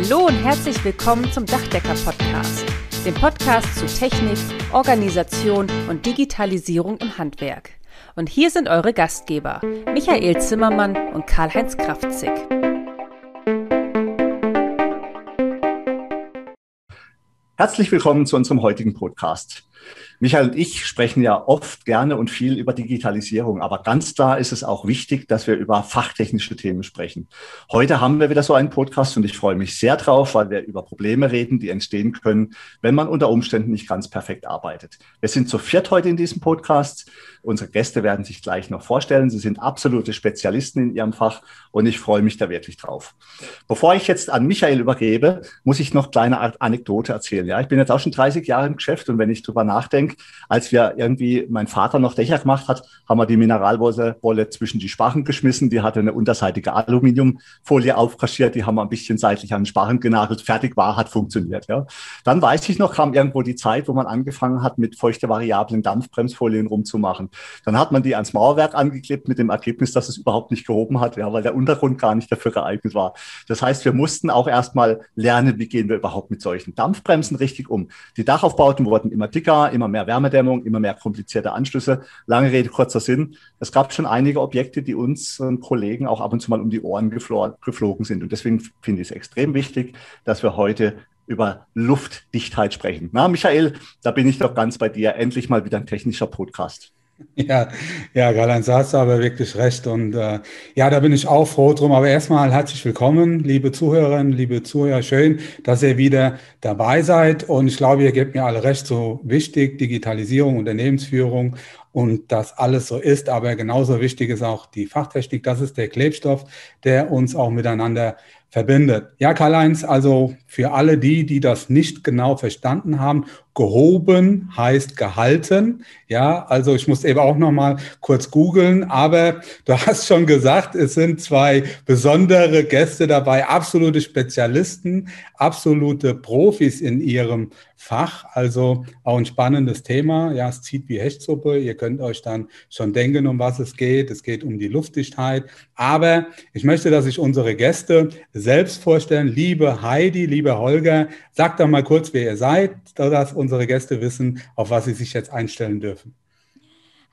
Hallo und herzlich willkommen zum Dachdecker-Podcast, dem Podcast zu Technik, Organisation und Digitalisierung im Handwerk. Und hier sind eure Gastgeber, Michael Zimmermann und Karl-Heinz Kraftzig. Herzlich willkommen zu unserem heutigen Podcast. Michael und ich sprechen ja oft gerne und viel über Digitalisierung, aber ganz klar ist es auch wichtig, dass wir über fachtechnische Themen sprechen. Heute haben wir wieder so einen Podcast und ich freue mich sehr drauf, weil wir über Probleme reden, die entstehen können, wenn man unter Umständen nicht ganz perfekt arbeitet. Wir sind zu viert heute in diesem Podcast. Unsere Gäste werden sich gleich noch vorstellen. Sie sind absolute Spezialisten in ihrem Fach und ich freue mich da wirklich drauf. Bevor ich jetzt an Michael übergebe, muss ich noch kleine Anekdote erzählen. Ja, ich bin jetzt auch schon 30 Jahre im Geschäft und wenn ich drüber nachdenke, als wir irgendwie, mein Vater noch Dächer gemacht hat, haben wir die Mineralwolle zwischen die Sparren geschmissen. Die hatte eine unterseitige Aluminiumfolie aufkaschiert. Die haben wir ein bisschen seitlich an den Sparren genagelt. Fertig war, hat funktioniert. Ja. Dann weiß ich noch, kam irgendwo die Zeit, wo man angefangen hat, mit feuchte variablen Dampfbremsfolien rumzumachen. Dann hat man die ans Mauerwerk angeklebt mit dem Ergebnis, dass es überhaupt nicht gehoben hat, ja, weil der Untergrund gar nicht dafür geeignet war. Das heißt, wir mussten auch erstmal lernen, wie gehen wir überhaupt mit solchen Dampfbremsen richtig um. Die Dachaufbauten wurden immer dicker, immer mehr Wärmedämmung, immer mehr komplizierte Anschlüsse. Lange Rede, kurzer Sinn. Es gab schon einige Objekte, die unseren Kollegen auch ab und zu mal um die Ohren geflogen sind. Und deswegen finde ich es extrem wichtig, dass wir heute über Luftdichtheit sprechen. Na, Michael, da bin ich doch ganz bei dir. Endlich mal wieder ein technischer Podcast. Ja, ja, Karl-Heinz, da hast du aber wirklich recht. Und äh, ja, da bin ich auch froh drum. Aber erstmal herzlich willkommen, liebe Zuhörerinnen, liebe Zuhörer. Schön, dass ihr wieder dabei seid. Und ich glaube, ihr gebt mir alle recht, so wichtig, Digitalisierung, Unternehmensführung und das alles so ist. Aber genauso wichtig ist auch die Fachtechnik. Das ist der Klebstoff, der uns auch miteinander verbindet. Ja, Karl-Heinz, also für alle die, die das nicht genau verstanden haben Gehoben heißt gehalten. Ja, also ich muss eben auch noch mal kurz googeln, aber du hast schon gesagt, es sind zwei besondere Gäste dabei, absolute Spezialisten, absolute Profis in ihrem Fach. Also auch ein spannendes Thema. Ja, es zieht wie Hechtsuppe. Ihr könnt euch dann schon denken, um was es geht. Es geht um die Luftdichtheit. Aber ich möchte, dass sich unsere Gäste selbst vorstellen. Liebe Heidi, liebe Holger, sagt doch mal kurz, wer ihr seid, dass unsere Gäste wissen, auf was sie sich jetzt einstellen dürfen.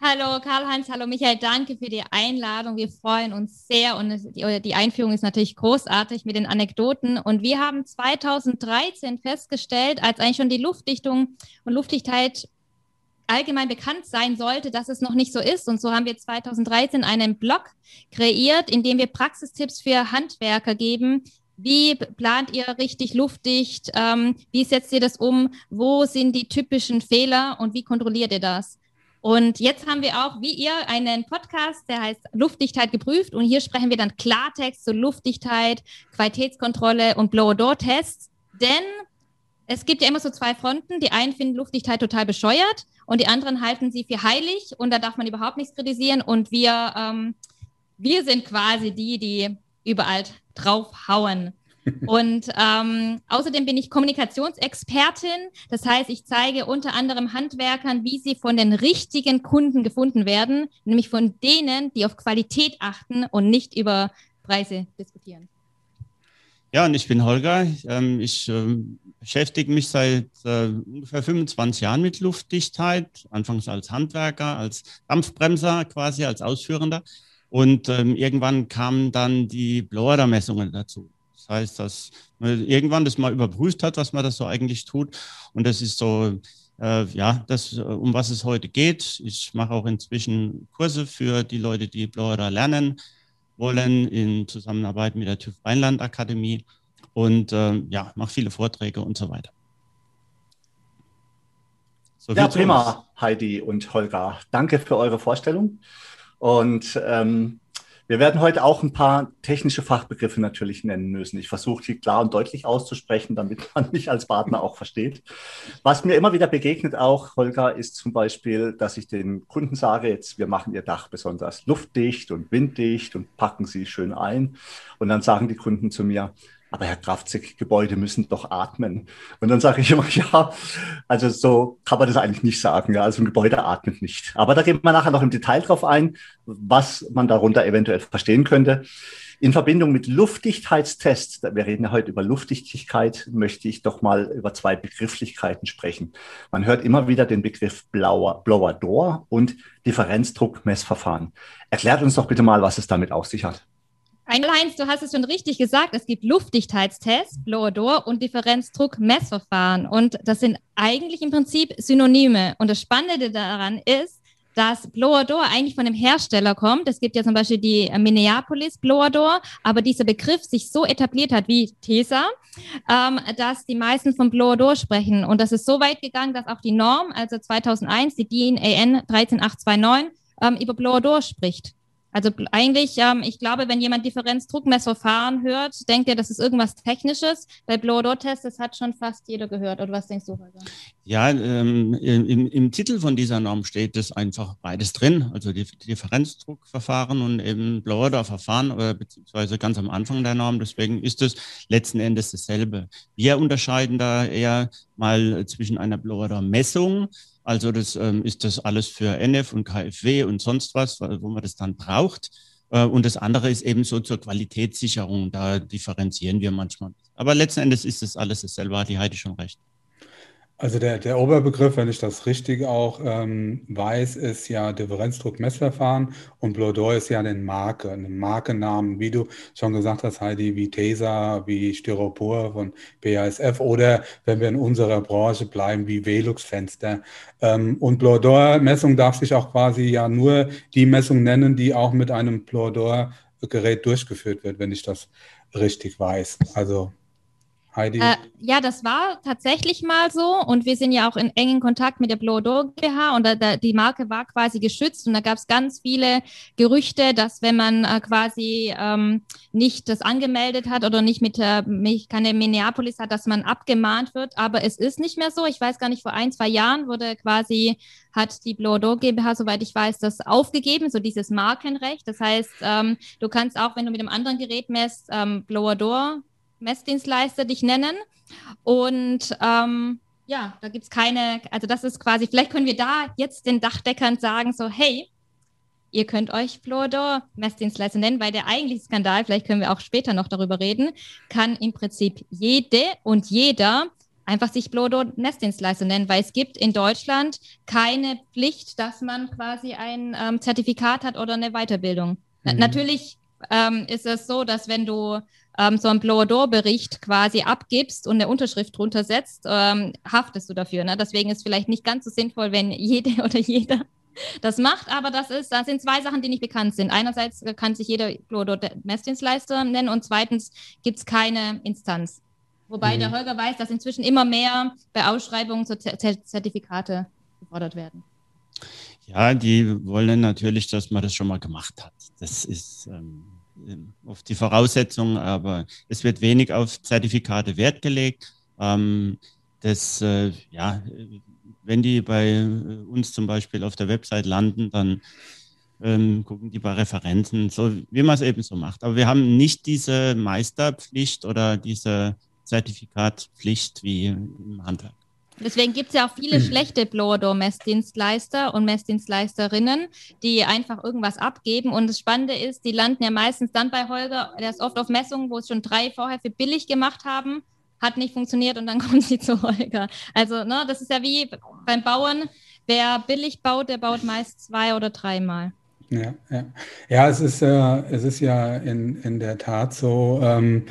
Hallo Karl-Heinz, hallo Michael, danke für die Einladung. Wir freuen uns sehr und die Einführung ist natürlich großartig mit den Anekdoten. Und wir haben 2013 festgestellt, als eigentlich schon die Luftdichtung und Luftdichtheit allgemein bekannt sein sollte, dass es noch nicht so ist. Und so haben wir 2013 einen Blog kreiert, in dem wir Praxistipps für Handwerker geben, wie plant ihr richtig luftdicht? Ähm, wie setzt ihr das um? Wo sind die typischen Fehler und wie kontrolliert ihr das? Und jetzt haben wir auch, wie ihr, einen Podcast, der heißt Luftdichtheit geprüft. Und hier sprechen wir dann Klartext zu Luftdichtheit, Qualitätskontrolle und Blow-Door-Tests. Denn es gibt ja immer so zwei Fronten. Die einen finden Luftdichtheit total bescheuert und die anderen halten sie für heilig. Und da darf man überhaupt nichts kritisieren. Und wir, ähm, wir sind quasi die, die überall draufhauen. Und ähm, außerdem bin ich Kommunikationsexpertin. Das heißt, ich zeige unter anderem Handwerkern, wie sie von den richtigen Kunden gefunden werden, nämlich von denen, die auf Qualität achten und nicht über Preise diskutieren. Ja, und ich bin Holger. Ähm, ich ähm, beschäftige mich seit äh, ungefähr 25 Jahren mit Luftdichtheit, anfangs als Handwerker, als Dampfbremser quasi, als Ausführender. Und ähm, irgendwann kamen dann die Blower-Messungen dazu. Das heißt, dass man irgendwann das mal überprüft hat, was man das so eigentlich tut. Und das ist so, äh, ja, das, um was es heute geht. Ich mache auch inzwischen Kurse für die Leute, die Blower lernen wollen, in Zusammenarbeit mit der TÜV Rheinland Akademie. Und äh, ja, mache viele Vorträge und so weiter. So ja, prima, Heidi und Holger. Danke für eure Vorstellung. Und ähm, wir werden heute auch ein paar technische Fachbegriffe natürlich nennen müssen. Ich versuche die klar und deutlich auszusprechen, damit man mich als Partner auch versteht. Was mir immer wieder begegnet auch, Holger, ist zum Beispiel, dass ich den Kunden sage, jetzt wir machen ihr Dach besonders luftdicht und winddicht und packen sie schön ein. Und dann sagen die Kunden zu mir, aber Herr Kraftzig, Gebäude müssen doch atmen. Und dann sage ich immer, ja, also so kann man das eigentlich nicht sagen. Ja, also ein Gebäude atmet nicht. Aber da gehen wir nachher noch im Detail drauf ein, was man darunter eventuell verstehen könnte. In Verbindung mit Luftdichtheitstests, wir reden ja heute über Luftdichtigkeit, möchte ich doch mal über zwei Begrifflichkeiten sprechen. Man hört immer wieder den Begriff Blower, Blower Door und Differenzdruckmessverfahren. Erklärt uns doch bitte mal, was es damit auf sich hat. Heinz, du hast es schon richtig gesagt. Es gibt Luftdichtheitstests, Blower-Door und Differenzdruck-Messverfahren. Und das sind eigentlich im Prinzip Synonyme. Und das Spannende daran ist, dass Blower-Door eigentlich von dem Hersteller kommt. Es gibt ja zum Beispiel die Minneapolis Blower-Door, aber dieser Begriff sich so etabliert hat wie TESA, ähm, dass die meisten von Blower-Door sprechen. Und das ist so weit gegangen, dass auch die Norm, also 2001, die DIN AN 13829, ähm, über Blower-Door spricht. Also eigentlich, ähm, ich glaube, wenn jemand Differenzdruckmessverfahren hört, denkt er, das ist irgendwas Technisches. Bei Blow-Door-Test, das hat schon fast jeder gehört. Oder was denkst du, Holger? Ja, ähm, im, im, Titel von dieser Norm steht es einfach beides drin. Also Differenzdruckverfahren und eben Blower-Door-Verfahren, äh, beziehungsweise ganz am Anfang der Norm. Deswegen ist es letzten Endes dasselbe. Wir unterscheiden da eher mal zwischen einer Blower-Door-Messung also das ähm, ist das alles für NF und KfW und sonst was, wo man das dann braucht. Äh, und das andere ist eben so zur Qualitätssicherung. Da differenzieren wir manchmal. Aber letzten Endes ist das alles dasselbe, hat die Heidi schon recht. Also der, der Oberbegriff, wenn ich das richtig auch ähm, weiß, ist ja Differenzdruckmessverfahren und Bloodor ist ja eine Marke, ein Markennamen, wie du schon gesagt hast, Heidi, wie Tesa, wie Styropor von BASF oder wenn wir in unserer Branche bleiben, wie Velux-Fenster. Ähm, und Bloodor-Messung darf sich auch quasi ja nur die Messung nennen, die auch mit einem Bloodor-Gerät durchgeführt wird, wenn ich das richtig weiß. Also Heidi? Äh, ja, das war tatsächlich mal so und wir sind ja auch in engen Kontakt mit der Blodo GmbH und da, da, die Marke war quasi geschützt und da gab es ganz viele Gerüchte, dass wenn man äh, quasi ähm, nicht das angemeldet hat oder nicht mit äh, keine Minneapolis hat, dass man abgemahnt wird, aber es ist nicht mehr so. Ich weiß gar nicht, vor ein, zwei Jahren wurde quasi hat die Blodo GmbH, soweit ich weiß, das aufgegeben, so dieses Markenrecht. Das heißt, ähm, du kannst auch, wenn du mit einem anderen Gerät messt, ähm, Blower Door Messdienstleister dich nennen. Und ähm, ja, da gibt es keine, also das ist quasi, vielleicht können wir da jetzt den Dachdeckern sagen, so, hey, ihr könnt euch Flodor Messdienstleister nennen, weil der eigentliche Skandal, vielleicht können wir auch später noch darüber reden, kann im Prinzip jede und jeder einfach sich Flodor Messdienstleister nennen, weil es gibt in Deutschland keine Pflicht, dass man quasi ein ähm, Zertifikat hat oder eine Weiterbildung. Mhm. Natürlich ähm, ist es so, dass wenn du ähm, so einen Blower-Door-Bericht quasi abgibst und eine Unterschrift drunter setzt, ähm, haftest du dafür. Ne? Deswegen ist es vielleicht nicht ganz so sinnvoll, wenn jede oder jeder das macht, aber das ist, das sind zwei Sachen, die nicht bekannt sind. Einerseits kann sich jeder Blower-Door-Messdienstleister nennen und zweitens gibt es keine Instanz. Wobei mhm. der Holger weiß, dass inzwischen immer mehr bei Ausschreibungen so Zertifikate gefordert werden. Ja, die wollen natürlich, dass man das schon mal gemacht hat. Das ist ähm, auf die Voraussetzungen, aber es wird wenig auf Zertifikate Wert gelegt. Ähm, das, äh, ja, wenn die bei uns zum Beispiel auf der Website landen, dann ähm, gucken die bei Referenzen, so wie man es eben so macht. Aber wir haben nicht diese Meisterpflicht oder diese Zertifikatpflicht wie im Handwerk. Deswegen gibt es ja auch viele mhm. schlechte Blower-Door-Messdienstleister und Messdienstleisterinnen, die einfach irgendwas abgeben. Und das Spannende ist, die landen ja meistens dann bei Holger, der ist oft auf Messungen, wo es schon drei vorher für billig gemacht haben, hat nicht funktioniert und dann kommen sie zu Holger. Also, ne, das ist ja wie beim Bauen. Wer billig baut, der baut meist zwei oder dreimal. Ja, ja. ja es, ist, äh, es ist ja in, in der Tat so. Ähm,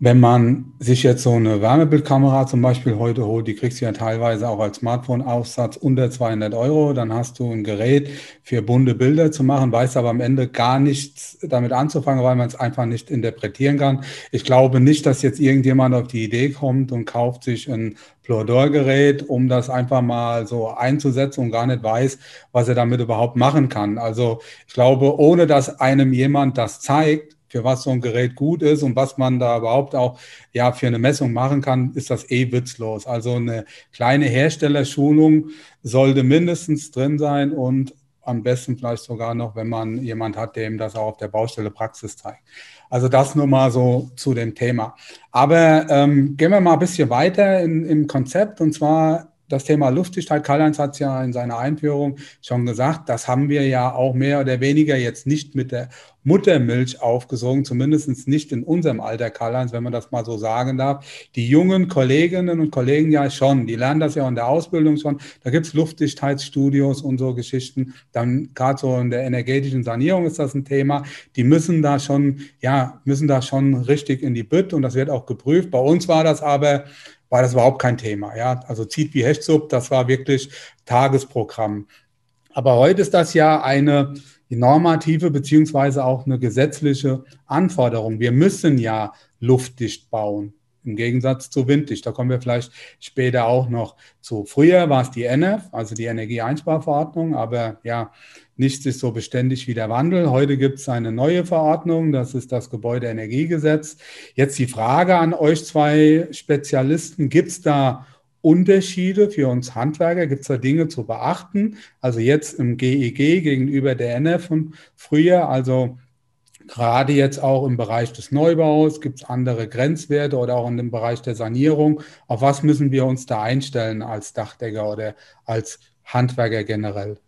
wenn man sich jetzt so eine Wärmebildkamera zum Beispiel heute holt, die kriegst du ja teilweise auch als Smartphone-Aufsatz unter 200 Euro, dann hast du ein Gerät für bunte Bilder zu machen, weißt aber am Ende gar nichts damit anzufangen, weil man es einfach nicht interpretieren kann. Ich glaube nicht, dass jetzt irgendjemand auf die Idee kommt und kauft sich ein Plodor-Gerät, um das einfach mal so einzusetzen und gar nicht weiß, was er damit überhaupt machen kann. Also ich glaube, ohne dass einem jemand das zeigt, für was so ein Gerät gut ist und was man da überhaupt auch ja für eine Messung machen kann, ist das eh witzlos. Also eine kleine Herstellerschulung sollte mindestens drin sein und am besten vielleicht sogar noch, wenn man jemand hat, dem das auch auf der Baustelle Praxis zeigt. Also das nur mal so zu dem Thema. Aber ähm, gehen wir mal ein bisschen weiter in, im Konzept und zwar das Thema Luftdichtheit, Karl-Heinz hat es ja in seiner Einführung schon gesagt, das haben wir ja auch mehr oder weniger jetzt nicht mit der Muttermilch aufgesogen, zumindest nicht in unserem Alter, Karl-Heinz, wenn man das mal so sagen darf. Die jungen Kolleginnen und Kollegen ja schon, die lernen das ja in der Ausbildung schon. Da gibt es Luftdichtheitsstudios und so Geschichten. Dann gerade so in der energetischen Sanierung ist das ein Thema. Die müssen da schon, ja, müssen da schon richtig in die Bütt und das wird auch geprüft. Bei uns war das aber war das überhaupt kein Thema. Ja, also zieht wie Hechtsup, das war wirklich Tagesprogramm. Aber heute ist das ja eine normative beziehungsweise auch eine gesetzliche Anforderung. Wir müssen ja luftdicht bauen. Im Gegensatz zu winddicht. Da kommen wir vielleicht später auch noch zu. Früher war es die NF, also die Energieeinsparverordnung, aber ja, nichts ist so beständig wie der Wandel. Heute gibt es eine neue Verordnung, das ist das Gebäudeenergiegesetz. Jetzt die Frage an euch zwei Spezialisten, gibt es da Unterschiede für uns Handwerker? Gibt es da Dinge zu beachten? Also jetzt im GEG e gegenüber der NF von früher, also gerade jetzt auch im Bereich des Neubaus, gibt es andere Grenzwerte oder auch in dem Bereich der Sanierung. Auf was müssen wir uns da einstellen als Dachdecker oder als Handwerker generell?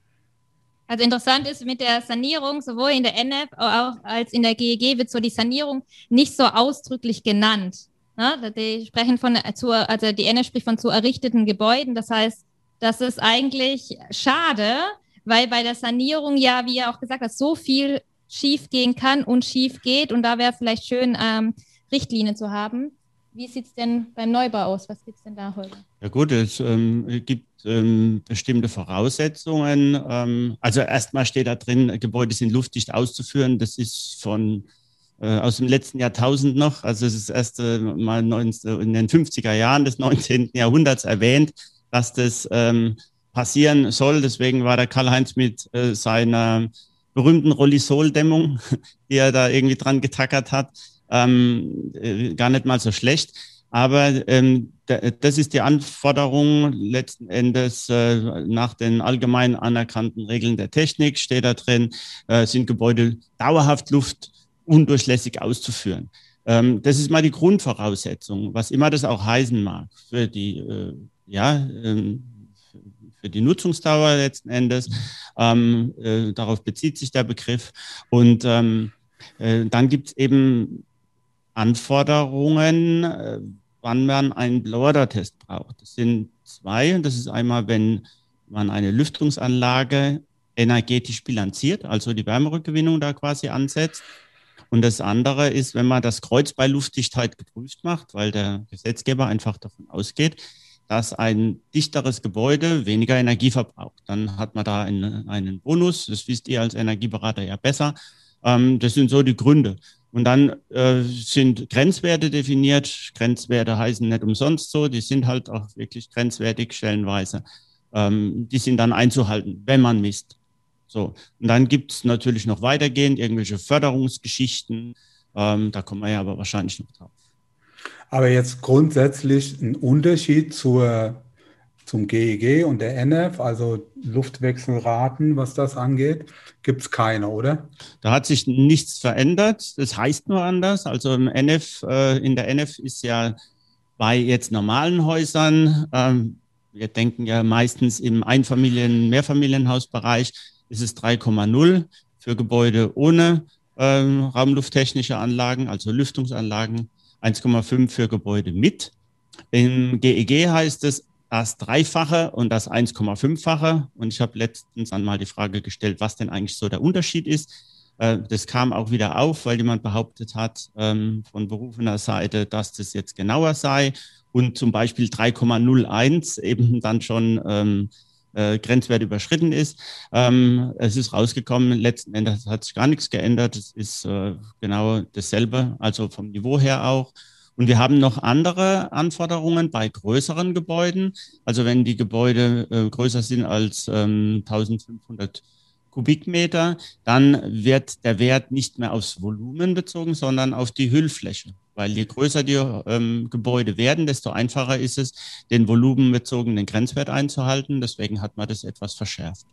Also interessant ist mit der Sanierung, sowohl in der NF als in der GEG wird so die Sanierung nicht so ausdrücklich genannt. Ne? Die sprechen von zu, also die NF spricht von zu errichteten Gebäuden. Das heißt, das ist eigentlich schade, weil bei der Sanierung ja, wie er auch gesagt hat, so viel schief gehen kann und schief geht. Und da wäre vielleicht schön, ähm, Richtlinien zu haben. Wie sieht es denn beim Neubau aus? Was gibt es denn da heute? Ja gut, es ähm, gibt ähm, bestimmte Voraussetzungen. Ähm, also erstmal steht da drin, Gebäude sind luftdicht auszuführen. Das ist von äh, aus dem letzten Jahrtausend noch. Also es ist erst äh, mal 19, in den 50er Jahren des 19. Jahrhunderts erwähnt, dass das ähm, passieren soll. Deswegen war der Karl-Heinz mit äh, seiner berühmten Rollisol-Dämmung, die er da irgendwie dran getackert hat, ähm, äh, gar nicht mal so schlecht. Aber ähm, das ist die Anforderung letzten Endes äh, nach den allgemein anerkannten Regeln der Technik, steht da drin, äh, sind Gebäude dauerhaft luftundurchlässig auszuführen. Ähm, das ist mal die Grundvoraussetzung, was immer das auch heißen mag für die, äh, ja, ähm, für die Nutzungsdauer letzten Endes. Ähm, äh, darauf bezieht sich der Begriff. Und ähm, äh, dann gibt es eben Anforderungen, äh, wann man einen Blower-Test braucht. Das sind zwei. Das ist einmal, wenn man eine Lüftungsanlage energetisch bilanziert, also die Wärmerückgewinnung da quasi ansetzt. Und das andere ist, wenn man das Kreuz bei Luftdichtheit geprüft macht, weil der Gesetzgeber einfach davon ausgeht, dass ein dichteres Gebäude weniger Energie verbraucht. Dann hat man da einen, einen Bonus. Das wisst ihr als Energieberater ja besser. Ähm, das sind so die Gründe. Und dann äh, sind Grenzwerte definiert. Grenzwerte heißen nicht umsonst so, die sind halt auch wirklich grenzwertig stellenweise. Ähm, die sind dann einzuhalten, wenn man misst. So. Und dann gibt es natürlich noch weitergehend irgendwelche Förderungsgeschichten. Ähm, da kommen wir ja aber wahrscheinlich noch drauf. Aber jetzt grundsätzlich ein Unterschied zur zum GEG e und der NF, also Luftwechselraten, was das angeht, gibt es keine, oder? Da hat sich nichts verändert. Das heißt nur anders. Also im NF, äh, in der NF ist ja bei jetzt normalen Häusern, ähm, wir denken ja meistens im Einfamilien-, Mehrfamilienhausbereich, ist es 3,0 für Gebäude ohne ähm, raumlufttechnische Anlagen, also Lüftungsanlagen, 1,5 für Gebäude mit. Im GEG e heißt es das Dreifache und das 1,5-fache. Und ich habe letztens einmal die Frage gestellt, was denn eigentlich so der Unterschied ist. Äh, das kam auch wieder auf, weil jemand behauptet hat ähm, von berufener Seite, dass das jetzt genauer sei und zum Beispiel 3,01 eben dann schon ähm, äh, Grenzwert überschritten ist. Ähm, es ist rausgekommen, letzten Endes hat sich gar nichts geändert. Es ist äh, genau dasselbe, also vom Niveau her auch. Und wir haben noch andere Anforderungen bei größeren Gebäuden. Also wenn die Gebäude äh, größer sind als ähm, 1500 Kubikmeter, dann wird der Wert nicht mehr aufs Volumen bezogen, sondern auf die Hüllfläche. Weil je größer die ähm, Gebäude werden, desto einfacher ist es, den volumenbezogenen Grenzwert einzuhalten. Deswegen hat man das etwas verschärft.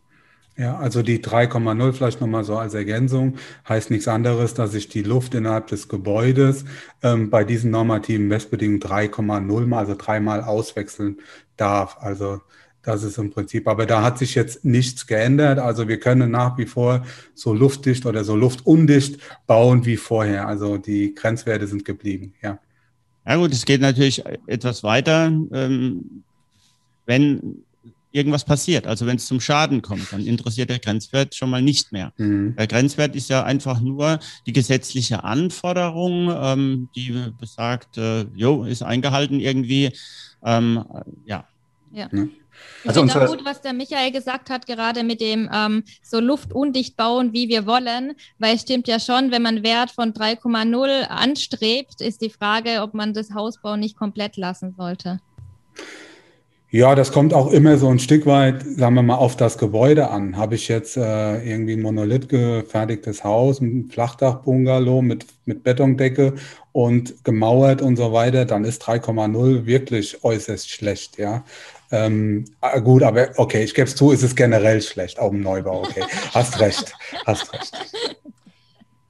Ja, also die 3,0 vielleicht nochmal so als Ergänzung heißt nichts anderes, dass ich die Luft innerhalb des Gebäudes ähm, bei diesen normativen Messbedingungen 3,0 mal, also dreimal auswechseln darf. Also das ist im Prinzip, aber da hat sich jetzt nichts geändert. Also wir können nach wie vor so luftdicht oder so luftundicht bauen wie vorher. Also die Grenzwerte sind geblieben, ja. Ja gut, es geht natürlich etwas weiter. Ähm, wenn irgendwas passiert. Also wenn es zum Schaden kommt, dann interessiert der Grenzwert schon mal nicht mehr. Mhm. Der Grenzwert ist ja einfach nur die gesetzliche Anforderung, ähm, die besagt, äh, jo, ist eingehalten irgendwie. Ähm, ja. ja. Mhm. Ich also finde auch gut, was der Michael gesagt hat, gerade mit dem ähm, so luftundicht bauen, wie wir wollen, weil es stimmt ja schon, wenn man Wert von 3,0 anstrebt, ist die Frage, ob man das Hausbau nicht komplett lassen sollte. Ja, das kommt auch immer so ein Stück weit, sagen wir mal, auf das Gebäude an. Habe ich jetzt äh, irgendwie ein Monolith gefertigtes Haus, ein Flachdach-Bungalow mit, mit Betondecke und gemauert und so weiter, dann ist 3,0 wirklich äußerst schlecht, ja. Ähm, ah, gut, aber okay, ich gebe es zu, ist es generell schlecht, auch im Neubau, okay. hast recht, hast recht.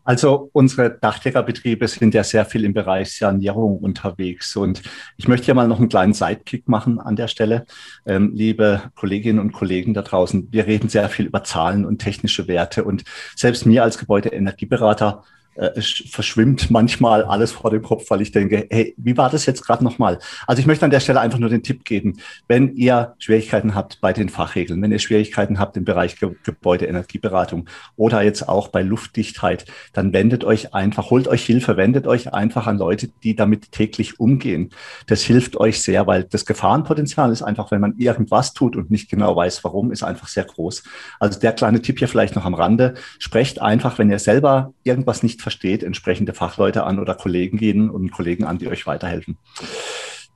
Also unsere Dachdeckerbetriebe sind ja sehr viel im Bereich Sanierung unterwegs. Und ich möchte ja mal noch einen kleinen Sidekick machen an der Stelle. Ähm, liebe Kolleginnen und Kollegen da draußen, wir reden sehr viel über Zahlen und technische Werte. Und selbst mir als Gebäudeenergieberater es verschwimmt manchmal alles vor dem Kopf, weil ich denke, hey, wie war das jetzt gerade nochmal? Also ich möchte an der Stelle einfach nur den Tipp geben, wenn ihr Schwierigkeiten habt bei den Fachregeln, wenn ihr Schwierigkeiten habt im Bereich Ge Gebäudeenergieberatung oder jetzt auch bei Luftdichtheit, dann wendet euch einfach, holt euch Hilfe, wendet euch einfach an Leute, die damit täglich umgehen. Das hilft euch sehr, weil das Gefahrenpotenzial ist einfach, wenn man irgendwas tut und nicht genau weiß, warum, ist einfach sehr groß. Also der kleine Tipp hier vielleicht noch am Rande. Sprecht einfach, wenn ihr selber irgendwas nicht versteht, entsprechende Fachleute an oder Kolleginnen und Kollegen an, die euch weiterhelfen.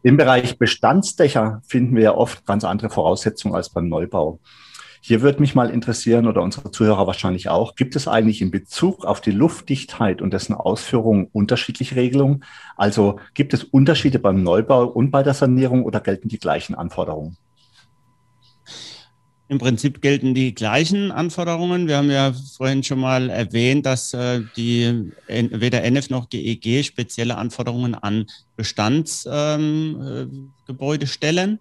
Im Bereich Bestandsdächer finden wir ja oft ganz andere Voraussetzungen als beim Neubau. Hier würde mich mal interessieren oder unsere Zuhörer wahrscheinlich auch, gibt es eigentlich in Bezug auf die Luftdichtheit und dessen Ausführung unterschiedliche Regelungen? Also gibt es Unterschiede beim Neubau und bei der Sanierung oder gelten die gleichen Anforderungen? Im Prinzip gelten die gleichen Anforderungen. Wir haben ja vorhin schon mal erwähnt, dass äh, die weder NF noch GEG spezielle Anforderungen an Bestandsgebäude ähm, äh, stellen.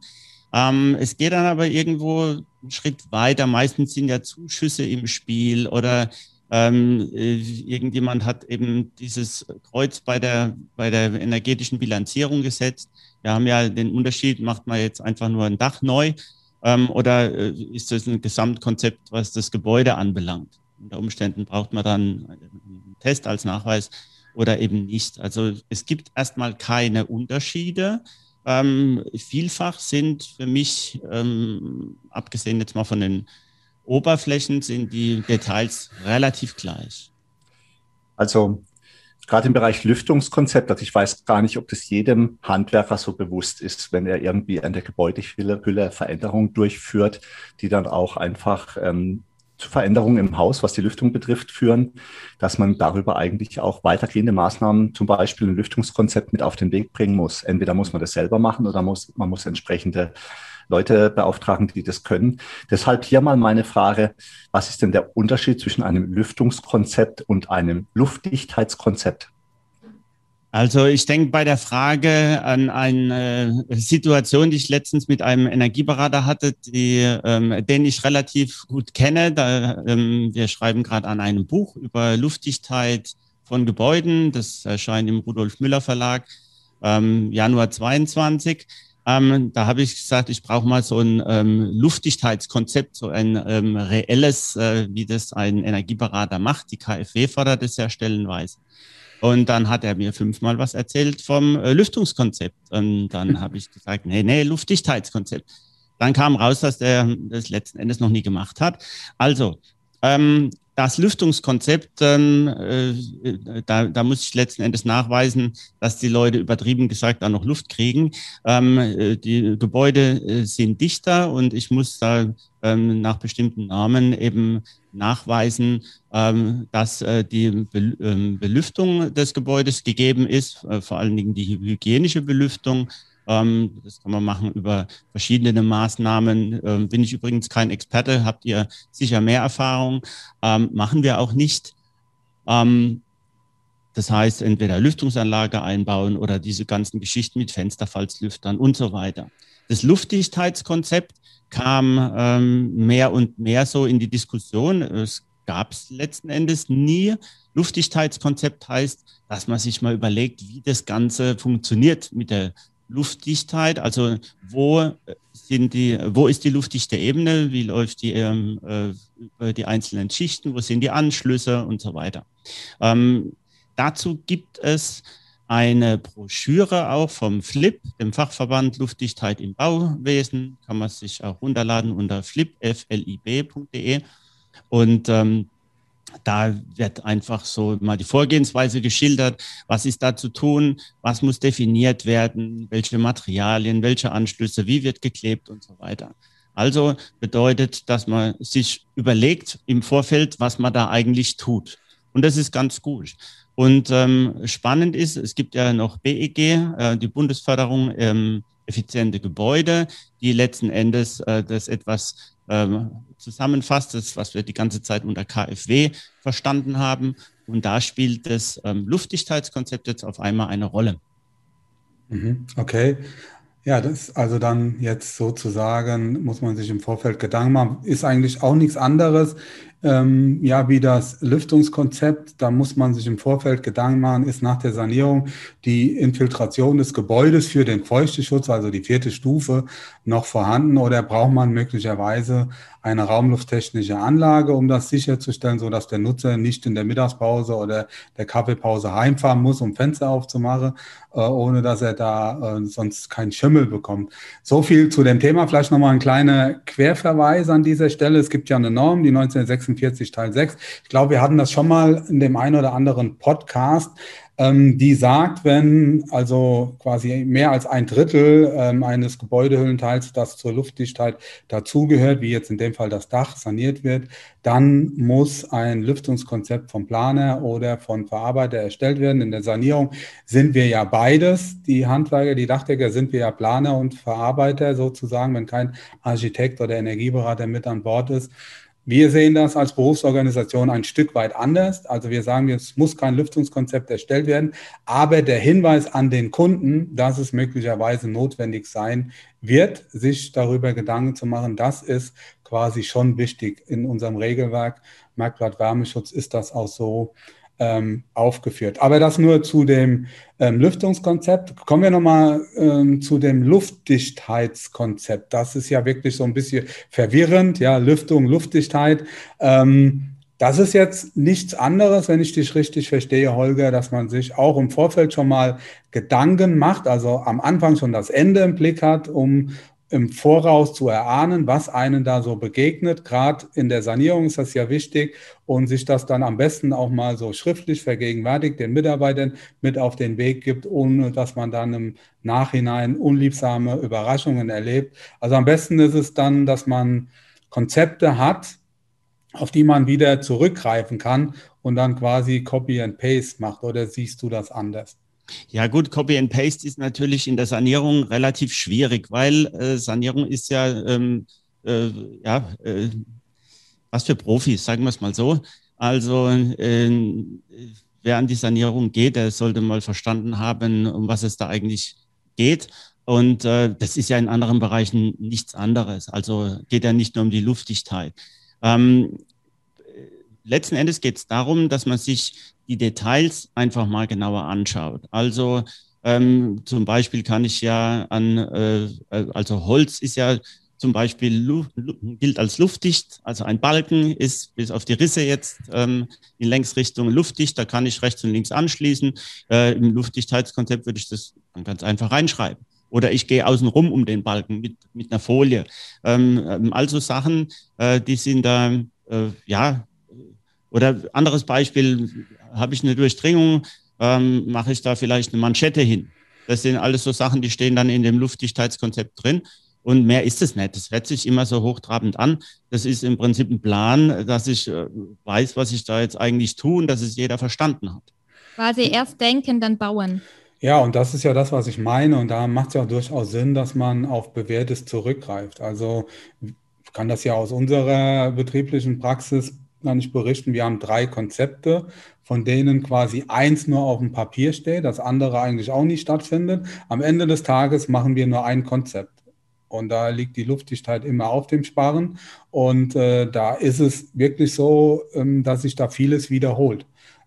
Ähm, es geht dann aber irgendwo einen Schritt weiter. Meistens sind ja Zuschüsse im Spiel oder ähm, äh, irgendjemand hat eben dieses Kreuz bei der, bei der energetischen Bilanzierung gesetzt. Wir haben ja den Unterschied, macht man jetzt einfach nur ein Dach neu ähm, oder äh, ist das ein Gesamtkonzept, was das Gebäude anbelangt? Unter Umständen braucht man dann einen Test als Nachweis oder eben nicht. Also es gibt erstmal keine Unterschiede. Ähm, vielfach sind für mich, ähm, abgesehen jetzt mal von den Oberflächen, sind die Details relativ gleich. Also gerade im Bereich Lüftungskonzept, also ich weiß gar nicht, ob das jedem Handwerker so bewusst ist, wenn er irgendwie an der Gebäudehülle Veränderungen durchführt, die dann auch einfach ähm, zu Veränderungen im Haus, was die Lüftung betrifft, führen, dass man darüber eigentlich auch weitergehende Maßnahmen, zum Beispiel ein Lüftungskonzept mit auf den Weg bringen muss. Entweder muss man das selber machen oder muss, man muss entsprechende Leute beauftragen, die das können. Deshalb hier mal meine Frage, was ist denn der Unterschied zwischen einem Lüftungskonzept und einem Luftdichtheitskonzept? Also ich denke bei der Frage an eine Situation, die ich letztens mit einem Energieberater hatte, die, ähm, den ich relativ gut kenne. Da, ähm, wir schreiben gerade an einem Buch über Luftdichtheit von Gebäuden. Das erscheint im Rudolf Müller Verlag ähm, Januar 22. Ähm, da habe ich gesagt, ich brauche mal so ein ähm, Luftdichtheitskonzept, so ein ähm, reelles, äh, wie das ein Energieberater macht. Die KfW fordert es ja stellenweise. Und dann hat er mir fünfmal was erzählt vom äh, Lüftungskonzept. Und dann habe ich gesagt, nee, nee, Luftdichtheitskonzept. Dann kam raus, dass der das letzten Endes noch nie gemacht hat. Also, ähm, das Lüftungskonzept, ähm, äh, da, da muss ich letzten Endes nachweisen, dass die Leute übertrieben gesagt auch noch Luft kriegen. Ähm, äh, die Gebäude äh, sind dichter und ich muss da ähm, nach bestimmten Normen eben nachweisen, ähm, dass äh, die Be ähm, Belüftung des Gebäudes gegeben ist, äh, vor allen Dingen die hygienische Belüftung Ähm, das kann man machen über verschiedene Maßnahmen. Ähm, bin ich übrigens kein Experte, habt ihr sicher mehr Erfahrung. Ähm, machen wir auch nicht. Ähm, das heißt, entweder Lüftungsanlage einbauen oder diese ganzen Geschichten mit Fensterfalzlüftern und so weiter. Das Luftdichtheitskonzept kam ähm, mehr und mehr so in die Diskussion. Es gab es letzten Endes nie. Luftdichtheitskonzept heißt, dass man sich mal überlegt, wie das Ganze funktioniert mit der Luftdichtheit. Also wo sind die, wo ist die luftdichte Ebene? Wie läuft die ähm, äh, über die einzelnen Schichten? Wo sind die Anschlüsse und so weiter? Ähm, dazu gibt es eine Broschüre auch vom FLIP, dem Fachverband Luftdichtheit im Bauwesen. Kann man sich auch runterladen unter flip, flib.de. Und ähm, da wird einfach so mal die Vorgehensweise geschildert, was ist da zu tun, was muss definiert werden, welche Materialien, welche Anschlüsse, wie wird geklebt und so weiter. Also bedeutet, dass man sich überlegt im Vorfeld, was man da eigentlich tut. Und das ist ganz gut. Und ähm, spannend ist, es gibt ja noch BEG, äh, die Bundesförderung ähm, effiziente Gebäude, die letzten Endes äh, das etwas ähm, zusammenfasst, das, was wir die ganze Zeit unter KfW verstanden haben. Und da spielt das ähm, Luftdichtheitskonzept jetzt auf einmal eine Rolle. Mhm, okay. Ja, das also dann jetzt sozusagen muss man sich im Vorfeld Gedanken machen, ist eigentlich auch nichts anderes ähm, ja, wie das Lüftungskonzept, da muss man sich im Vorfeld Gedanken machen, ist nach der Sanierung die Infiltration des Gebäudes für den Feuchteschutz, also die vierte Stufe, noch vorhanden oder braucht man möglicherweise eine raumlufttechnische Anlage, um das sicherzustellen, so dass der Nutzer nicht in der Mittagspause oder der Kaffeepause heimfahren muss, um Fenster aufzumachen, äh, ohne dass er da äh, sonst keinen Schimmel bekommt. So viel zu dem Thema. Vielleicht nochmal ein kleiner Querverweis an dieser Stelle. Es gibt ja eine Norm, die 1946 Teil 6. Ich glaube, wir hatten das schon mal in dem einen oder anderen Podcast ähm, die sagt, wenn also quasi mehr als ein Drittel ähm, eines Gebäudehüllenteils, das zur Luftdichtheit dazugehört, wie jetzt in dem Fall das Dach, saniert wird, dann muss ein Lüftungskonzept vom Planer oder von Verarbeiter erstellt werden. In der Sanierung sind wir ja beides. Die Handwerker, die Dachdecker sind wir ja Planer und Verarbeiter sozusagen, wenn kein Architekt oder Energieberater mit an Bord ist. Wir sehen das als Berufsorganisation ein Stück weit anders. Also wir sagen, es muss kein Lüftungskonzept erstellt werden, aber der Hinweis an den Kunden, dass es möglicherweise notwendig sein wird, sich darüber Gedanken zu machen, das ist quasi schon wichtig. In unserem Regelwerk Merkblatt Wärmeschutz ist das auch so ähm, aufgeführt. Aber das nur zu dem ähm, Lüftungskonzept. Kommen wir nochmal ähm, zu dem Luftdichtheitskonzept. Das ist ja wirklich so ein bisschen verwirrend. Ja, Lüftung, Luftdichtheit. Ähm, das ist jetzt nichts anderes, wenn ich dich richtig verstehe, Holger, dass man sich auch im Vorfeld schon mal Gedanken macht, also am Anfang schon das Ende im Blick hat, um im Voraus zu erahnen, was einen da so begegnet. Gerade in der Sanierung ist das ja wichtig und sich das dann am besten auch mal so schriftlich vergegenwärtigt, den Mitarbeitern mit auf den Weg gibt, ohne dass man dann im Nachhinein unliebsame Überraschungen erlebt. Also am besten ist es dann, dass man Konzepte hat, auf die man wieder zurückgreifen kann und dann quasi Copy and Paste macht. Oder siehst du das anders? Ja gut, Copy and Paste ist natürlich in der Sanierung relativ schwierig, weil äh, Sanierung ist ja, ähm, äh, ja äh, was für Profis, sagen wir es mal so. Also äh, wer an die Sanierung geht, der sollte mal verstanden haben, um was es da eigentlich geht. Und äh, das ist ja in anderen Bereichen nichts anderes. Also geht ja nicht nur um die Luftdichtheit. Ähm, letzten Endes geht es darum, dass man sich die Details einfach mal genauer anschaut. Also ähm, zum Beispiel kann ich ja an, äh, also Holz ist ja zum Beispiel gilt als luftdicht, also ein Balken ist bis auf die Risse jetzt ähm, in Längsrichtung luftdicht, da kann ich rechts und links anschließen. Äh, Im Luftdichtheitskonzept würde ich das dann ganz einfach reinschreiben. Oder ich gehe außen rum um den Balken mit, mit einer Folie. Ähm, ähm also Sachen, äh, die sind da, äh, ja, oder anderes Beispiel, habe ich eine Durchdringung, ähm, mache ich da vielleicht eine Manschette hin. Das sind alles so Sachen, die stehen dann in dem Luftdichtheitskonzept drin. Und mehr ist es nicht. Das hört sich immer so hochtrabend an. Das ist im Prinzip ein Plan, dass ich äh, weiß, was ich da jetzt eigentlich tue und dass es jeder verstanden hat. Quasi erst denken, dann bauen. Ja, und das ist ja das, was ich meine. Und da macht es ja auch durchaus Sinn, dass man auf Bewährtes zurückgreift. Also ich kann das ja aus unserer betrieblichen Praxis gar nicht berichten. Wir haben drei Konzepte, von denen quasi eins nur auf dem Papier steht, das andere eigentlich auch nicht stattfindet. Am Ende des Tages machen wir nur ein Konzept. Und da liegt die Luftdichtheit immer auf dem Sparren. Und äh, da ist es wirklich so, ähm, dass sich da vieles wiederholt,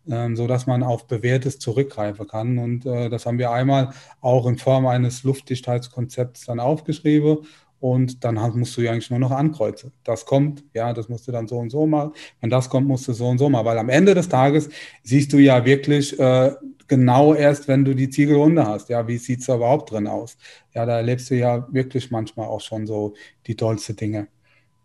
ähm, so dass man auf Bewährtes zurückgreifen kann. Und äh, das haben wir einmal auch in Form eines Luftdichtheitskonzepts dann aufgeschrieben. Und dann musst du ja eigentlich nur noch ankreuzen. Das kommt, ja, das musst du dann so und so machen. Wenn das kommt, musst du so und so machen. Weil am Ende des Tages siehst du ja wirklich äh, genau erst, wenn du die Ziegelrunde hast. Ja, wie sieht es überhaupt drin aus? Ja, da erlebst du ja wirklich manchmal auch schon so die tollste Dinge.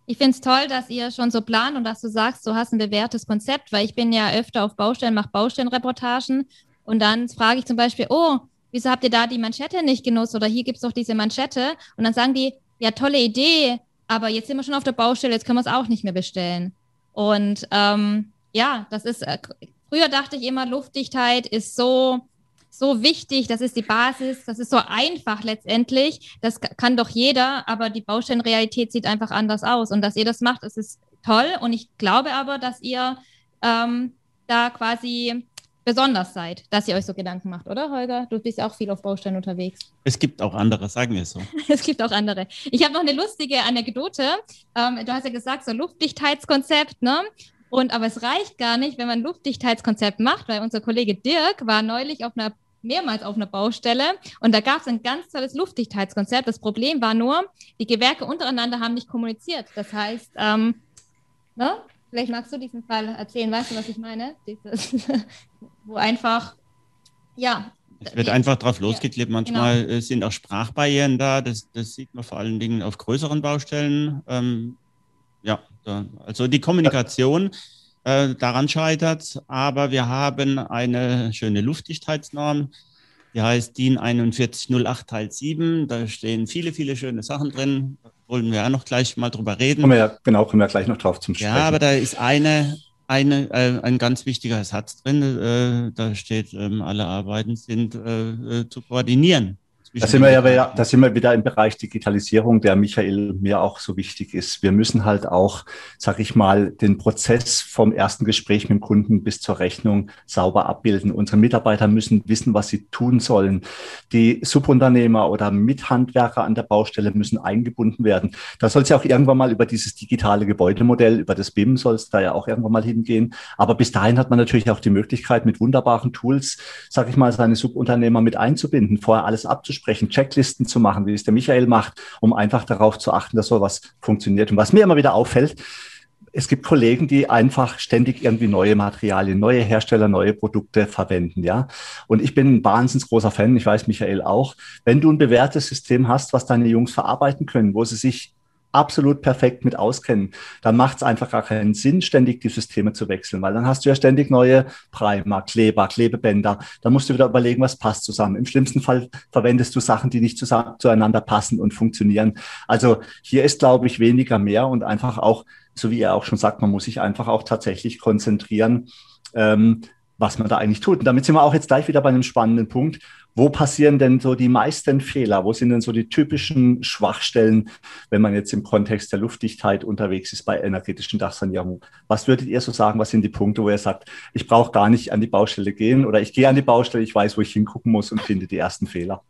Ich finde es toll, dass ihr schon so plant und dass du sagst, du hast ein bewährtes Konzept, weil ich bin ja öfter auf Baustellen, mache Baustellenreportagen und dann frage ich zum Beispiel, oh, wieso habt ihr da die Manschette nicht genutzt oder hier gibt es doch diese Manschette und dann sagen die, ja, tolle Idee, aber jetzt sind wir schon auf der Baustelle, jetzt können wir es auch nicht mehr bestellen. Und ähm, ja, das ist, äh, früher dachte ich immer, Luftdichtheit ist so, so wichtig, das ist die Basis, das ist so einfach letztendlich, das kann doch jeder, aber die Baustellenrealität sieht einfach anders aus. Und dass ihr das macht, das ist toll. Und ich glaube aber, dass ihr ähm, da quasi besonders seid, dass ihr euch so Gedanken macht, oder Holger? Du bist ja auch viel auf Baustellen unterwegs. Es gibt auch andere, sagen wir so. es gibt auch andere. Ich habe noch eine lustige Anekdote. Ähm, du hast ja gesagt, so Luftdichtheitskonzept, ne? Und aber es reicht gar nicht, wenn man ein Luftdichtheitskonzept macht, weil unser Kollege Dirk war neulich auf einer mehrmals auf einer Baustelle und da gab es ein ganz tolles Luftdichtheitskonzept. Das Problem war nur, die Gewerke untereinander haben nicht kommuniziert. Das heißt, ähm, ne? Vielleicht magst du diesen Fall erzählen, weißt du, was ich meine? Dieses, wo einfach, ja. Es wird einfach drauf losgeklebt. Manchmal genau. sind auch Sprachbarrieren da. Das, das, sieht man vor allen Dingen auf größeren Baustellen. Ähm, ja, da, also die Kommunikation äh, daran scheitert. Aber wir haben eine schöne Luftdichtheitsnorm. Die heißt DIN 4108 Teil 7. Da stehen viele, viele schöne Sachen drin wollen wir ja noch gleich mal drüber reden. Kommen wir ja, genau, kommen wir gleich noch drauf zum Sprechen. Ja, aber da ist eine, eine, äh, ein ganz wichtiger Satz drin. Äh, da steht, ähm, alle Arbeiten sind äh, äh zu koordinieren. Da sind, wir ja, da sind wir wieder im Bereich Digitalisierung, der Michael mir auch so wichtig ist. Wir müssen halt auch, sag ich mal, den Prozess vom ersten Gespräch mit dem Kunden bis zur Rechnung sauber abbilden. Unsere Mitarbeiter müssen wissen, was sie tun sollen. Die Subunternehmer oder Mithandwerker an der Baustelle müssen eingebunden werden. Da soll es ja auch irgendwann mal über dieses digitale Gebäudemodell, über das BIM soll es da ja auch irgendwann mal hingehen. Aber bis dahin hat man natürlich auch die Möglichkeit, mit wunderbaren Tools, sag ich mal, seine Subunternehmer mit einzubinden, vorher alles abzuschließen entsprechend Checklisten zu machen, wie es der Michael macht, um einfach darauf zu achten, dass sowas funktioniert. Und was mir immer wieder auffällt, es gibt Kollegen, die einfach ständig irgendwie neue Materialien, neue Hersteller, neue Produkte verwenden, ja. Und ich bin ein wahnsinnig großer Fan, ich weiß Michael auch. Wenn du ein bewährtes System hast, was deine Jungs verarbeiten können, wo sie sich absolut perfekt mit auskennen, dann macht es einfach gar keinen Sinn, ständig die Systeme zu wechseln, weil dann hast du ja ständig neue Primer, Kleber, Klebebänder. Dann musst du wieder überlegen, was passt zusammen. Im schlimmsten Fall verwendest du Sachen, die nicht zueinander passen und funktionieren. Also hier ist, glaube ich, weniger mehr und einfach auch, so wie er auch schon sagt, man muss sich einfach auch tatsächlich konzentrieren, ähm, was man da eigentlich tut. Und damit sind wir auch jetzt gleich wieder bei einem spannenden Punkt. Wo passieren denn so die meisten Fehler? Wo sind denn so die typischen Schwachstellen, wenn man jetzt im Kontext der Luftdichtheit unterwegs ist bei energetischen Dachsanierung? Was würdet ihr so sagen? Was sind die Punkte, wo ihr sagt, ich brauche gar nicht an die Baustelle gehen oder ich gehe an die Baustelle, ich weiß, wo ich hingucken muss und finde die ersten Fehler?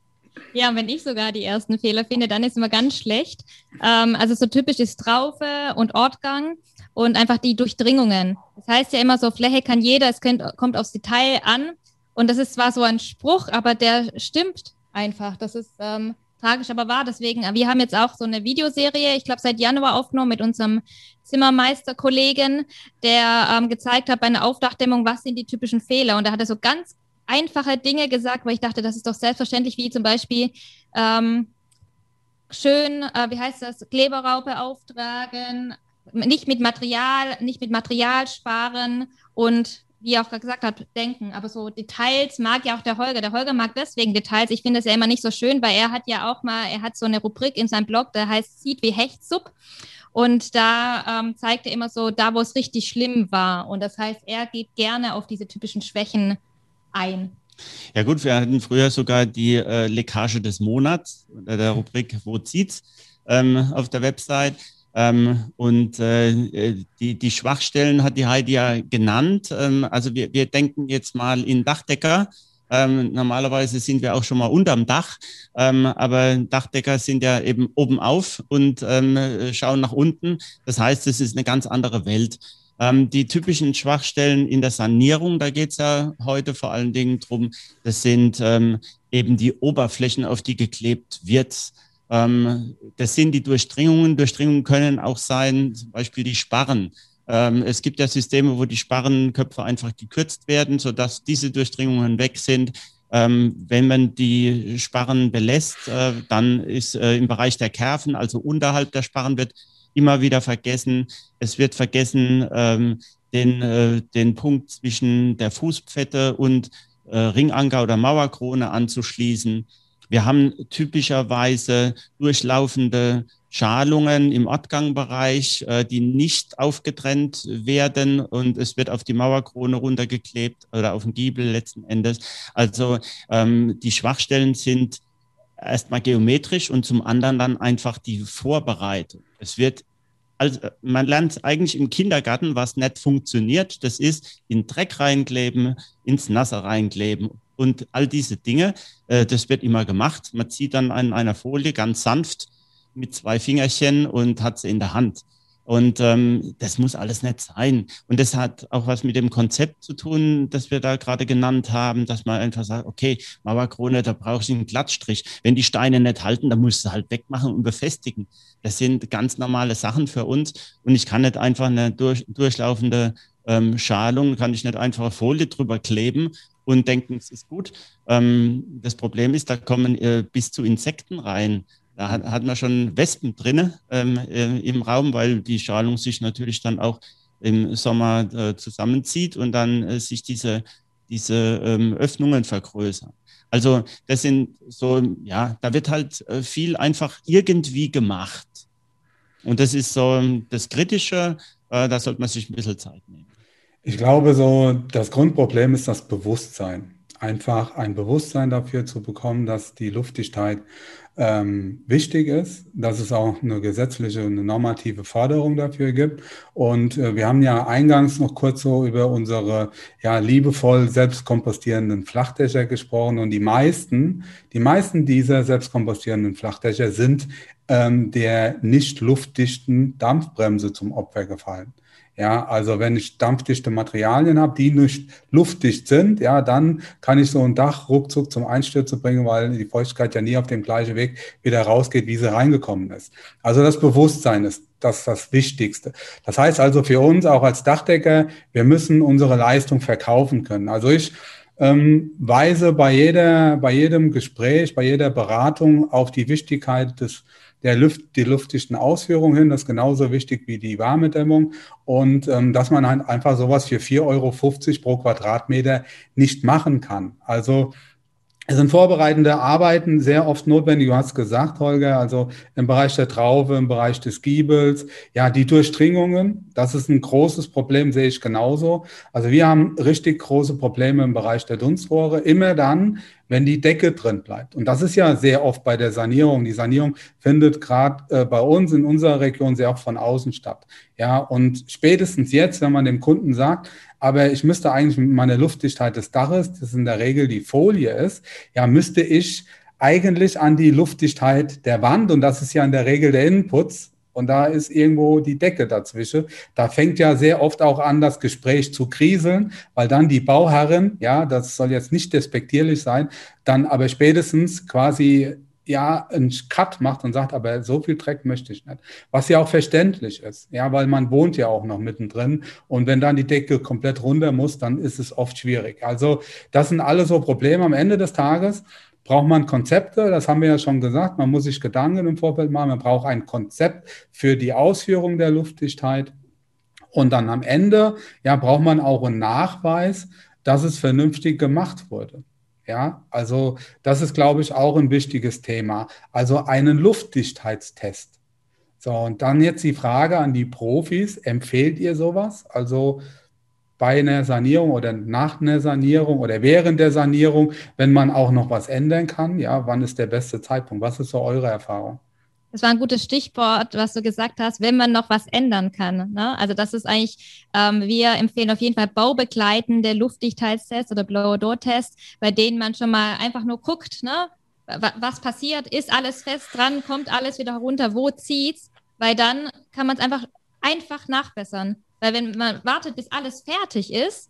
Ja, wenn ich sogar die ersten Fehler finde, dann ist immer ganz schlecht. Ähm, also so typisch ist Traufe und Ortgang und einfach die Durchdringungen. Das heißt ja immer so, Fläche kann jeder, es kommt aufs Detail an. Und das ist zwar so ein Spruch, aber der stimmt einfach. Das ist ähm, tragisch, aber wahr. Deswegen, wir haben jetzt auch so eine Videoserie, ich glaube seit Januar aufgenommen mit unserem Zimmermeister-Kollegen, der ähm, gezeigt hat bei einer Aufdachdämmung, was sind die typischen Fehler. Und da hat er so ganz einfache Dinge gesagt, weil ich dachte, das ist doch selbstverständlich, wie zum Beispiel ähm, schön, äh, wie heißt das, Kleberraupe auftragen, nicht mit Material, nicht mit Material sparen und wie er auch gesagt hat, denken. Aber so Details mag ja auch der Holger. Der Holger mag deswegen Details. Ich finde es ja immer nicht so schön, weil er hat ja auch mal, er hat so eine Rubrik in seinem Blog, der heißt Sieht wie Hechtsub. Und da ähm, zeigt er immer so, da wo es richtig schlimm war. Und das heißt, er geht gerne auf diese typischen Schwächen ein. Ja gut, wir hatten früher sogar die äh, Leckage des Monats unter der Rubrik Wo zieht's ähm, auf der Website. Ähm, und äh, die, die Schwachstellen hat die Heidi ja genannt. Ähm, also wir, wir denken jetzt mal in Dachdecker. Ähm, normalerweise sind wir auch schon mal unterm Dach, ähm, aber Dachdecker sind ja eben oben auf und ähm, schauen nach unten. Das heißt, es ist eine ganz andere Welt. Ähm, die typischen Schwachstellen in der Sanierung, da geht es ja heute vor allen Dingen drum. das sind eben die Oberflächen, auf die geklebt wird. Ähm, das sind die Durchdringungen. Durchdringungen können auch sein, zum Beispiel die Sparren. Ähm, es gibt ja Systeme, wo die Sparrenköpfe einfach gekürzt werden, sodass diese Durchdringungen weg sind. Ähm, wenn man die Sparren belässt, äh, dann ist äh, im Bereich der Kerven, also unterhalb der Sparren, wird immer wieder vergessen. Es wird vergessen, den, äh, den Punkt zwischen der Fußpfette und Ringanker oder Mauerkrone anzuschließen. Wir haben typischerweise durchlaufende Schalungen im Ortgangbereich, äh, die nicht aufgetrennt werden und es wird auf die Mauerkrone runtergeklebt oder auf den Giebel letzten Endes. Also ähm, die Schwachstellen sind erstmal geometrisch und zum anderen dann einfach die Vorbereitung. Es wird also man lernt eigentlich im Kindergarten, was nicht funktioniert. Das ist in Dreck reinkleben, ins Nasse reinkleben und all diese Dinge, äh, das wird immer gemacht. Man zieht dann an einer Folie ganz sanft mit zwei Fingerchen und hat sie in der Hand. Und ähm, das muss alles nicht sein. Und das hat auch was mit dem Konzept zu tun, das wir da gerade genannt haben, dass man einfach sagt, okay, Mauerkrone, da brauchst du einen Glattstrich. Wenn die Steine nicht halten, dann musst du halt wegmachen und befestigen. Das sind ganz normale Sachen für uns. Und ich kann nicht einfach eine durch, durchlaufende ähm, Schalung, kann ich nicht einfach Folie drüber kleben und denken, es ist gut. Ähm, das Problem ist, da kommen äh, bis zu Insekten rein. Da hat, hat man schon Wespen drin ähm, äh, im Raum, weil die Strahlung sich natürlich dann auch im Sommer äh, zusammenzieht und dann äh, sich diese, diese ähm, Öffnungen vergrößern. Also das sind so, ja, da wird halt äh, viel einfach irgendwie gemacht. Und das ist so das Kritische, äh, da sollte man sich ein bisschen Zeit nehmen. Ich glaube, so das Grundproblem ist das Bewusstsein. Einfach ein Bewusstsein dafür zu bekommen, dass die Luftdichtheit ähm, wichtig ist, dass es auch eine gesetzliche, eine normative Forderung dafür gibt. Und äh, wir haben ja eingangs noch kurz so über unsere ja liebevoll selbstkompostierenden Flachdächer gesprochen. Und die meisten, die meisten dieser selbstkompostierenden Flachdächer sind ähm, der nicht luftdichten Dampfbremse zum Opfer gefallen. Ja, also wenn ich dampfdichte Materialien habe, die nicht luftdicht sind, ja, dann kann ich so ein Dach ruckzuck zum Einstürzen bringen, weil die Feuchtigkeit ja nie auf dem gleichen Weg wieder rausgeht, wie sie reingekommen ist. Also das Bewusstsein ist das, das Wichtigste. Das heißt also für uns auch als Dachdecker, wir müssen unsere Leistung verkaufen können. Also ich ähm, weise bei jeder, bei jedem Gespräch, bei jeder Beratung auf die Wichtigkeit des der Luft, die luftdichten Ausführungen hin. Das ist genauso wichtig wie die Wärmedämmung. Und ähm, dass man halt einfach sowas für 4,50 Euro pro Quadratmeter nicht machen kann. Also es sind vorbereitende Arbeiten sehr oft notwendig. Du hast gesagt, Holger, also im Bereich der Traube, im Bereich des Giebels. Ja, die Durchdringungen, das ist ein großes Problem, sehe ich genauso. Also wir haben richtig große Probleme im Bereich der Dunstrohre. Immer dann, wenn die Decke drin bleibt. Und das ist ja sehr oft bei der Sanierung. Die Sanierung findet gerade äh, bei uns in unserer Region sehr oft von außen statt. Ja, und spätestens jetzt, wenn man dem Kunden sagt, aber ich müsste eigentlich mit meiner Luftdichtheit des Daches, das in der Regel die Folie ist, ja, müsste ich eigentlich an die Luftdichtheit der Wand, und das ist ja in der Regel der Innenputz, und da ist irgendwo die Decke dazwischen. Da fängt ja sehr oft auch an, das Gespräch zu kriseln, weil dann die Bauherrin, ja, das soll jetzt nicht despektierlich sein, dann aber spätestens quasi ja einen Cut macht und sagt, aber so viel Dreck möchte ich nicht. Was ja auch verständlich ist, ja, weil man wohnt ja auch noch mittendrin und wenn dann die Decke komplett runter muss, dann ist es oft schwierig. Also das sind alle so Probleme am Ende des Tages braucht man Konzepte, das haben wir ja schon gesagt, man muss sich Gedanken im Vorfeld machen, man braucht ein Konzept für die Ausführung der Luftdichtheit und dann am Ende, ja, braucht man auch einen Nachweis, dass es vernünftig gemacht wurde. Ja, also das ist, glaube ich, auch ein wichtiges Thema. Also einen Luftdichtheitstest. So, und dann jetzt die Frage an die Profis, empfehlt ihr sowas? Also bei einer Sanierung oder nach einer Sanierung oder während der Sanierung, wenn man auch noch was ändern kann? Ja, wann ist der beste Zeitpunkt? Was ist so eure Erfahrung? Das war ein gutes Stichwort, was du gesagt hast, wenn man noch was ändern kann. Ne? Also das ist eigentlich, ähm, wir empfehlen auf jeden Fall baubegleitende Luftdichtheitstests oder Blower-Door-Tests, bei denen man schon mal einfach nur guckt, ne? was passiert, ist alles fest dran, kommt alles wieder runter, wo zieht's, weil dann kann man es einfach einfach nachbessern. Weil wenn man wartet, bis alles fertig ist,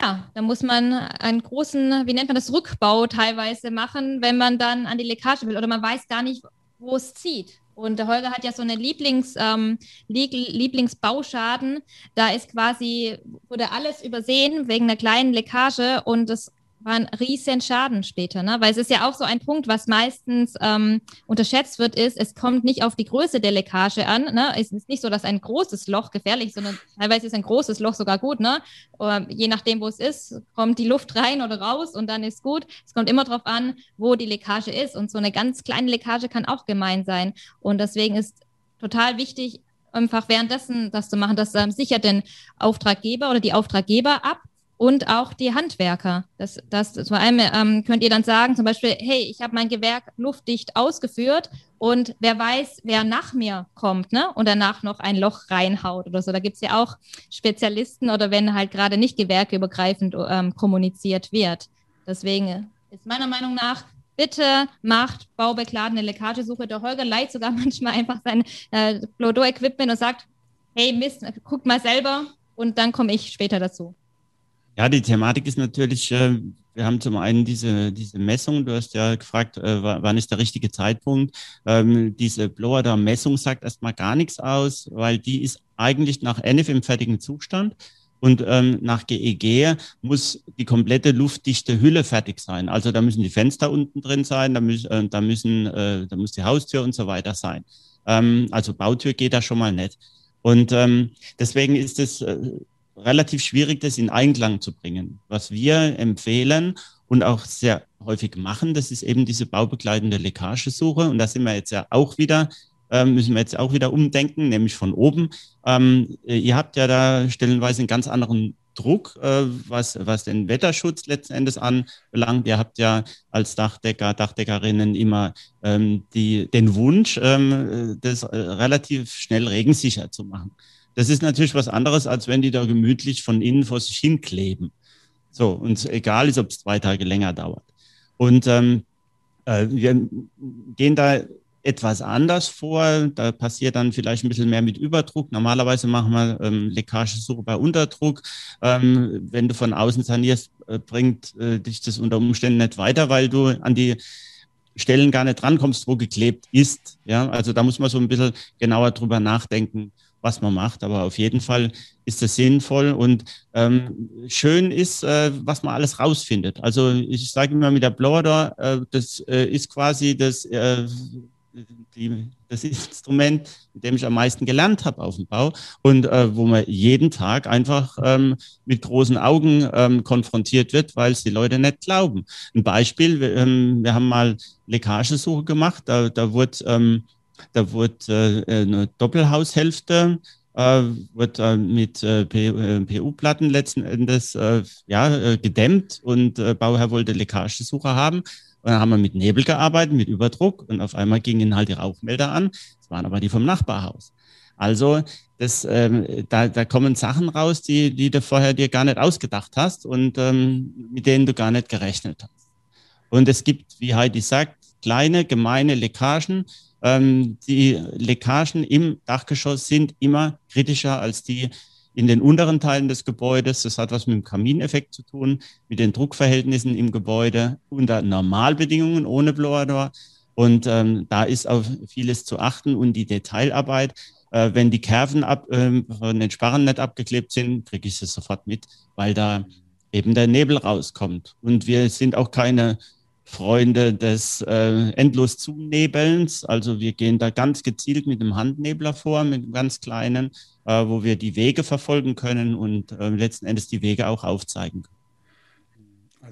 ja, dann muss man einen großen, wie nennt man das, Rückbau teilweise machen, wenn man dann an die Leckage will oder man weiß gar nicht, wo es zieht. Und der Holger hat ja so eine Lieblings, ähm, Lieblingsbauschaden. Da ist quasi, wurde alles übersehen wegen einer kleinen Leckage und das war ein riesen Schaden später, ne? Weil es ist ja auch so ein Punkt, was meistens ähm, unterschätzt wird, ist, es kommt nicht auf die Größe der Leckage an. Ne? Es ist nicht so, dass ein großes Loch gefährlich ist, sondern teilweise ist ein großes Loch sogar gut, ne? Oder je nachdem, wo es ist, kommt die Luft rein oder raus und dann ist gut. Es kommt immer darauf an, wo die Leckage ist. Und so eine ganz kleine Leckage kann auch gemein sein. Und deswegen ist total wichtig, einfach währenddessen das zu machen. Das ähm, sichert den Auftraggeber oder die Auftraggeber ab und auch die Handwerker. Das, das vor allem ähm, könnt ihr dann sagen, zum Beispiel, hey, ich habe mein Gewerk luftdicht ausgeführt und wer weiß, wer nach mir kommt ne? und danach noch ein Loch reinhaut oder so. Da gibt es ja auch Spezialisten oder wenn halt gerade nicht gewerkeübergreifend ähm, kommuniziert wird. Deswegen ist meiner Meinung nach bitte macht baubekladene Leckagesuche. Der Holger leiht sogar manchmal einfach sein äh, Blodo-Equipment und sagt, hey Mist, guckt mal selber und dann komme ich später dazu. Ja, die Thematik ist natürlich, äh, wir haben zum einen diese, diese Messung, du hast ja gefragt, äh, wann ist der richtige Zeitpunkt. Ähm, diese Blower-Messung sagt erstmal gar nichts aus, weil die ist eigentlich nach NF im fertigen Zustand. Und ähm, nach GEG muss die komplette luftdichte Hülle fertig sein. Also da müssen die Fenster unten drin sein, da, müssen, äh, da, müssen, äh, da muss die Haustür und so weiter sein. Ähm, also Bautür geht da schon mal nicht. Und ähm, deswegen ist es äh, relativ schwierig, das in Einklang zu bringen. Was wir empfehlen und auch sehr häufig machen, das ist eben diese baubegleitende Leckagesuche. Und da sind wir jetzt ja auch wieder, äh, müssen wir jetzt auch wieder umdenken, nämlich von oben. Ähm, ihr habt ja da stellenweise einen ganz anderen Druck, äh, was, was den Wetterschutz letzten Endes anbelangt. Ihr habt ja als Dachdecker, Dachdeckerinnen immer ähm, die, den Wunsch, ähm, das äh, relativ schnell regensicher zu machen. Das ist natürlich was anderes, als wenn die da gemütlich von innen vor sich hinkleben. So, und egal ist, ob es zwei Tage länger dauert. Und ähm, äh, wir gehen da etwas anders vor. Da passiert dann vielleicht ein bisschen mehr mit Überdruck. Normalerweise machen wir ähm, Leckagesuche bei Unterdruck. Ähm, wenn du von außen sanierst, äh, bringt äh, dich das unter Umständen nicht weiter, weil du an die Stellen gar nicht drankommst, wo geklebt ist. Ja, also da muss man so ein bisschen genauer drüber nachdenken, was man macht. Aber auf jeden Fall ist das sinnvoll und ähm, schön ist, äh, was man alles rausfindet. Also ich sage immer mit der Blower äh, das äh, ist quasi das, äh, die, das Instrument, mit dem ich am meisten gelernt habe auf dem Bau und äh, wo man jeden Tag einfach ähm, mit großen Augen ähm, konfrontiert wird, weil es die Leute nicht glauben. Ein Beispiel, wir, ähm, wir haben mal Leckagesuche gemacht, da, da wurde ähm, da wurde äh, eine Doppelhaushälfte äh, wird äh, mit äh, PU-Platten letzten Endes äh, ja, äh, gedämmt und äh, Bauherr wollte Leckagesucher haben. Und dann haben wir mit Nebel gearbeitet, mit Überdruck und auf einmal gingen halt die Rauchmelder an. Das waren aber die vom Nachbarhaus. Also das, ähm, da, da kommen Sachen raus, die, die du vorher dir gar nicht ausgedacht hast und ähm, mit denen du gar nicht gerechnet hast. Und es gibt, wie Heidi sagt, kleine gemeine Leckagen, ähm, die Leckagen im Dachgeschoss sind immer kritischer als die in den unteren Teilen des Gebäudes. Das hat was mit dem Kamineffekt zu tun, mit den Druckverhältnissen im Gebäude unter Normalbedingungen ohne Blower Und ähm, da ist auf vieles zu achten und die Detailarbeit. Äh, wenn die Kerven ab, äh, von den Sparren nicht abgeklebt sind, kriege ich sie sofort mit, weil da eben der Nebel rauskommt. Und wir sind auch keine Freunde des äh, endlos Zunebelns. Also wir gehen da ganz gezielt mit einem Handnebler vor, mit einem ganz kleinen, äh, wo wir die Wege verfolgen können und äh, letzten Endes die Wege auch aufzeigen können.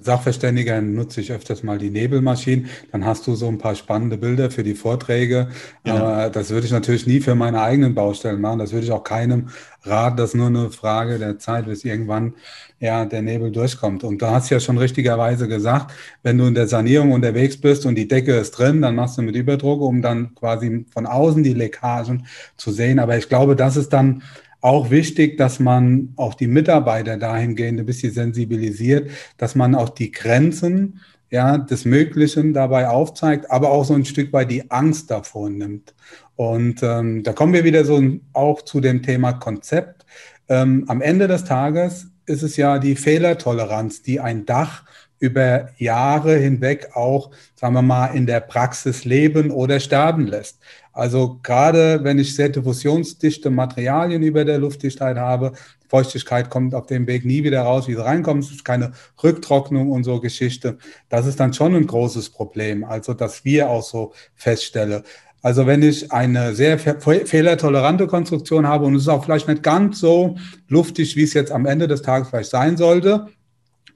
Sachverständiger nutze ich öfters mal die Nebelmaschinen. Dann hast du so ein paar spannende Bilder für die Vorträge. Ja. Aber das würde ich natürlich nie für meine eigenen Baustellen machen. Das würde ich auch keinem raten. Das ist nur eine Frage der Zeit, bis irgendwann ja der Nebel durchkommt. Und du hast ja schon richtigerweise gesagt, wenn du in der Sanierung unterwegs bist und die Decke ist drin, dann machst du mit Überdruck, um dann quasi von außen die Leckagen zu sehen. Aber ich glaube, das ist dann auch wichtig, dass man auch die Mitarbeiter dahingehend ein bisschen sensibilisiert, dass man auch die Grenzen ja, des Möglichen dabei aufzeigt, aber auch so ein Stück weit die Angst davor nimmt. Und ähm, da kommen wir wieder so auch zu dem Thema Konzept. Ähm, am Ende des Tages ist es ja die Fehlertoleranz, die ein Dach über Jahre hinweg auch, sagen wir mal, in der Praxis leben oder sterben lässt. Also gerade wenn ich sehr diffusionsdichte Materialien über der Luftdichtheit habe, Feuchtigkeit kommt auf dem Weg nie wieder raus, wie sie reinkommt. Es ist keine Rücktrocknung und so Geschichte. Das ist dann schon ein großes Problem. Also, dass wir auch so feststellen. Also wenn ich eine sehr fehlertolerante Konstruktion habe und es ist auch vielleicht nicht ganz so luftig, wie es jetzt am Ende des Tages vielleicht sein sollte,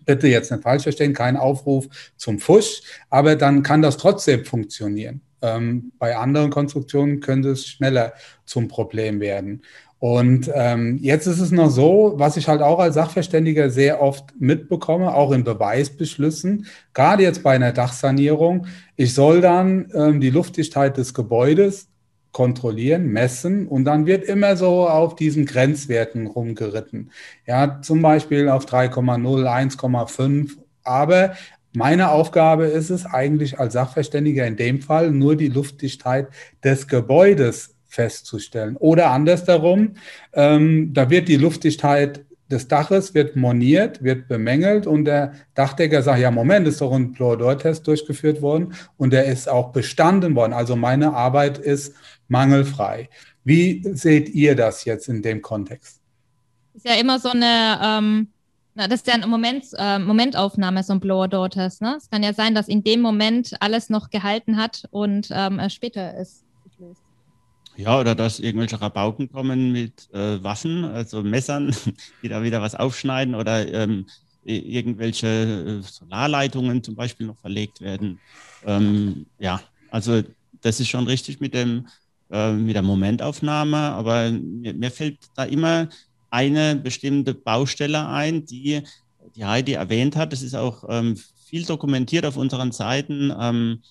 bitte jetzt nicht falsch verstehen, kein Aufruf zum Fusch, aber dann kann das trotzdem funktionieren. Ähm, bei anderen Konstruktionen könnte es schneller zum Problem werden. Und ähm, jetzt ist es noch so, was ich halt auch als Sachverständiger sehr oft mitbekomme, auch in Beweisbeschlüssen, gerade jetzt bei einer Dachsanierung, ich soll dann ähm, die Luftdichtheit des Gebäudes kontrollieren, messen und dann wird immer so auf diesen Grenzwerten rumgeritten. Ja, zum Beispiel auf 3,0, 1,5. Aber meine Aufgabe ist es eigentlich als Sachverständiger in dem Fall nur die Luftdichtheit des Gebäudes festzustellen. Oder andersherum, ähm, da wird die Luftdichtheit des Daches wird moniert, wird bemängelt und der Dachdecker sagt, ja, Moment, ist doch ein Fluoridor-Test durchgeführt worden und der ist auch bestanden worden. Also meine Arbeit ist mangelfrei. Wie seht ihr das jetzt in dem Kontext? Ist ja immer so eine, ähm, na, das ist ja eine Moment, äh, Momentaufnahme, so ein Blower Daughters. Ne? Es kann ja sein, dass in dem Moment alles noch gehalten hat und ähm, später ist. Ja, oder dass irgendwelche Rabauken kommen mit äh, Waffen, also Messern, die da wieder was aufschneiden oder ähm, irgendwelche äh, Solarleitungen zum Beispiel noch verlegt werden. Ähm, ja, also das ist schon richtig mit dem äh, mit der Momentaufnahme, aber mir, mir, fällt da immer eine bestimmte Baustelle ein, die die Heidi erwähnt hat. Das ist auch ähm, viel dokumentiert auf unseren Seiten. Ähm,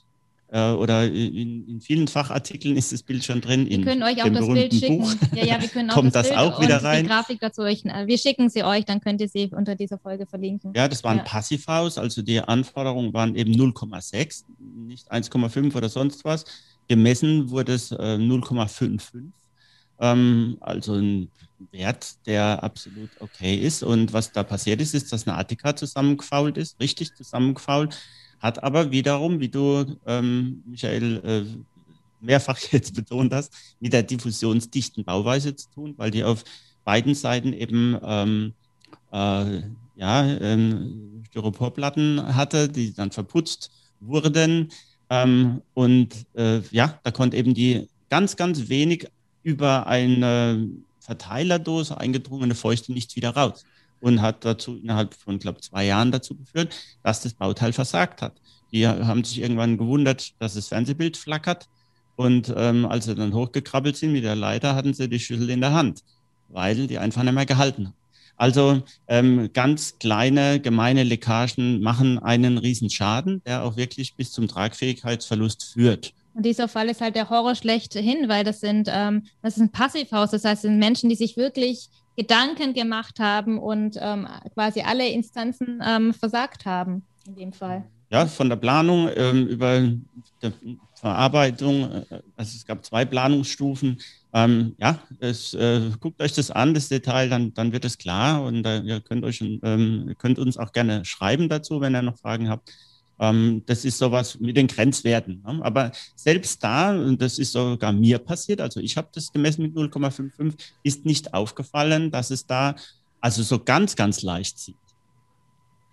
äh, oder in, in, vielen Fachartikeln ist das Bild schon drin. Wir können euch auch das Bild schicken. Buch ja, ja, wir können auch Kommt das, das auch wieder rein? Die Grafik dazu euch, äh, wir schicken sie euch, dann könnt ihr sie unter dieser Folge verlinken. Ja, das war ein ja. Passivhaus, also die Anforderungen waren eben 0,6, nicht 1,5 oder sonst was. Gemessen wurde es äh, 0,55, ähm, also ein Wert, der absolut okay ist. Und was da passiert ist, ist, dass eine Attika zusammengefault ist, richtig zusammengefault, hat aber wiederum, wie du, ähm, Michael, äh, mehrfach jetzt betont hast, mit der diffusionsdichten Bauweise zu tun, weil die auf beiden Seiten eben ähm, äh, ja, ähm, Styroporplatten hatte, die dann verputzt wurden. Ähm, und äh, ja, da konnte eben die ganz, ganz wenig über eine Verteilerdose eingedrungene Feuchte nicht wieder raus. Und hat dazu innerhalb von, glaube zwei Jahren dazu geführt, dass das Bauteil versagt hat. Die haben sich irgendwann gewundert, dass das Fernsehbild flackert. Und ähm, als sie dann hochgekrabbelt sind mit der Leiter, hatten sie die Schüssel in der Hand, weil die einfach nicht mehr gehalten hat. Also ähm, ganz kleine, gemeine Leckagen machen einen Riesenschaden, der auch wirklich bis zum Tragfähigkeitsverlust führt. Und dieser Fall ist halt der Horror schlechthin, weil das sind, ähm, das ist ein Passivhaus. Das heißt, sind Menschen, die sich wirklich Gedanken gemacht haben und ähm, quasi alle Instanzen ähm, versagt haben in dem Fall. Ja, von der Planung ähm, über die Verarbeitung. Äh, also es gab zwei Planungsstufen. Ähm, ja, es, äh, guckt euch das an, das Detail, dann, dann wird es klar und äh, ihr könnt, euch, ähm, könnt uns auch gerne schreiben dazu, wenn ihr noch Fragen habt. Ähm, das ist sowas mit den Grenzwerten. Ne? Aber selbst da, und das ist sogar mir passiert, also ich habe das gemessen mit 0,55, ist nicht aufgefallen, dass es da also so ganz, ganz leicht sieht.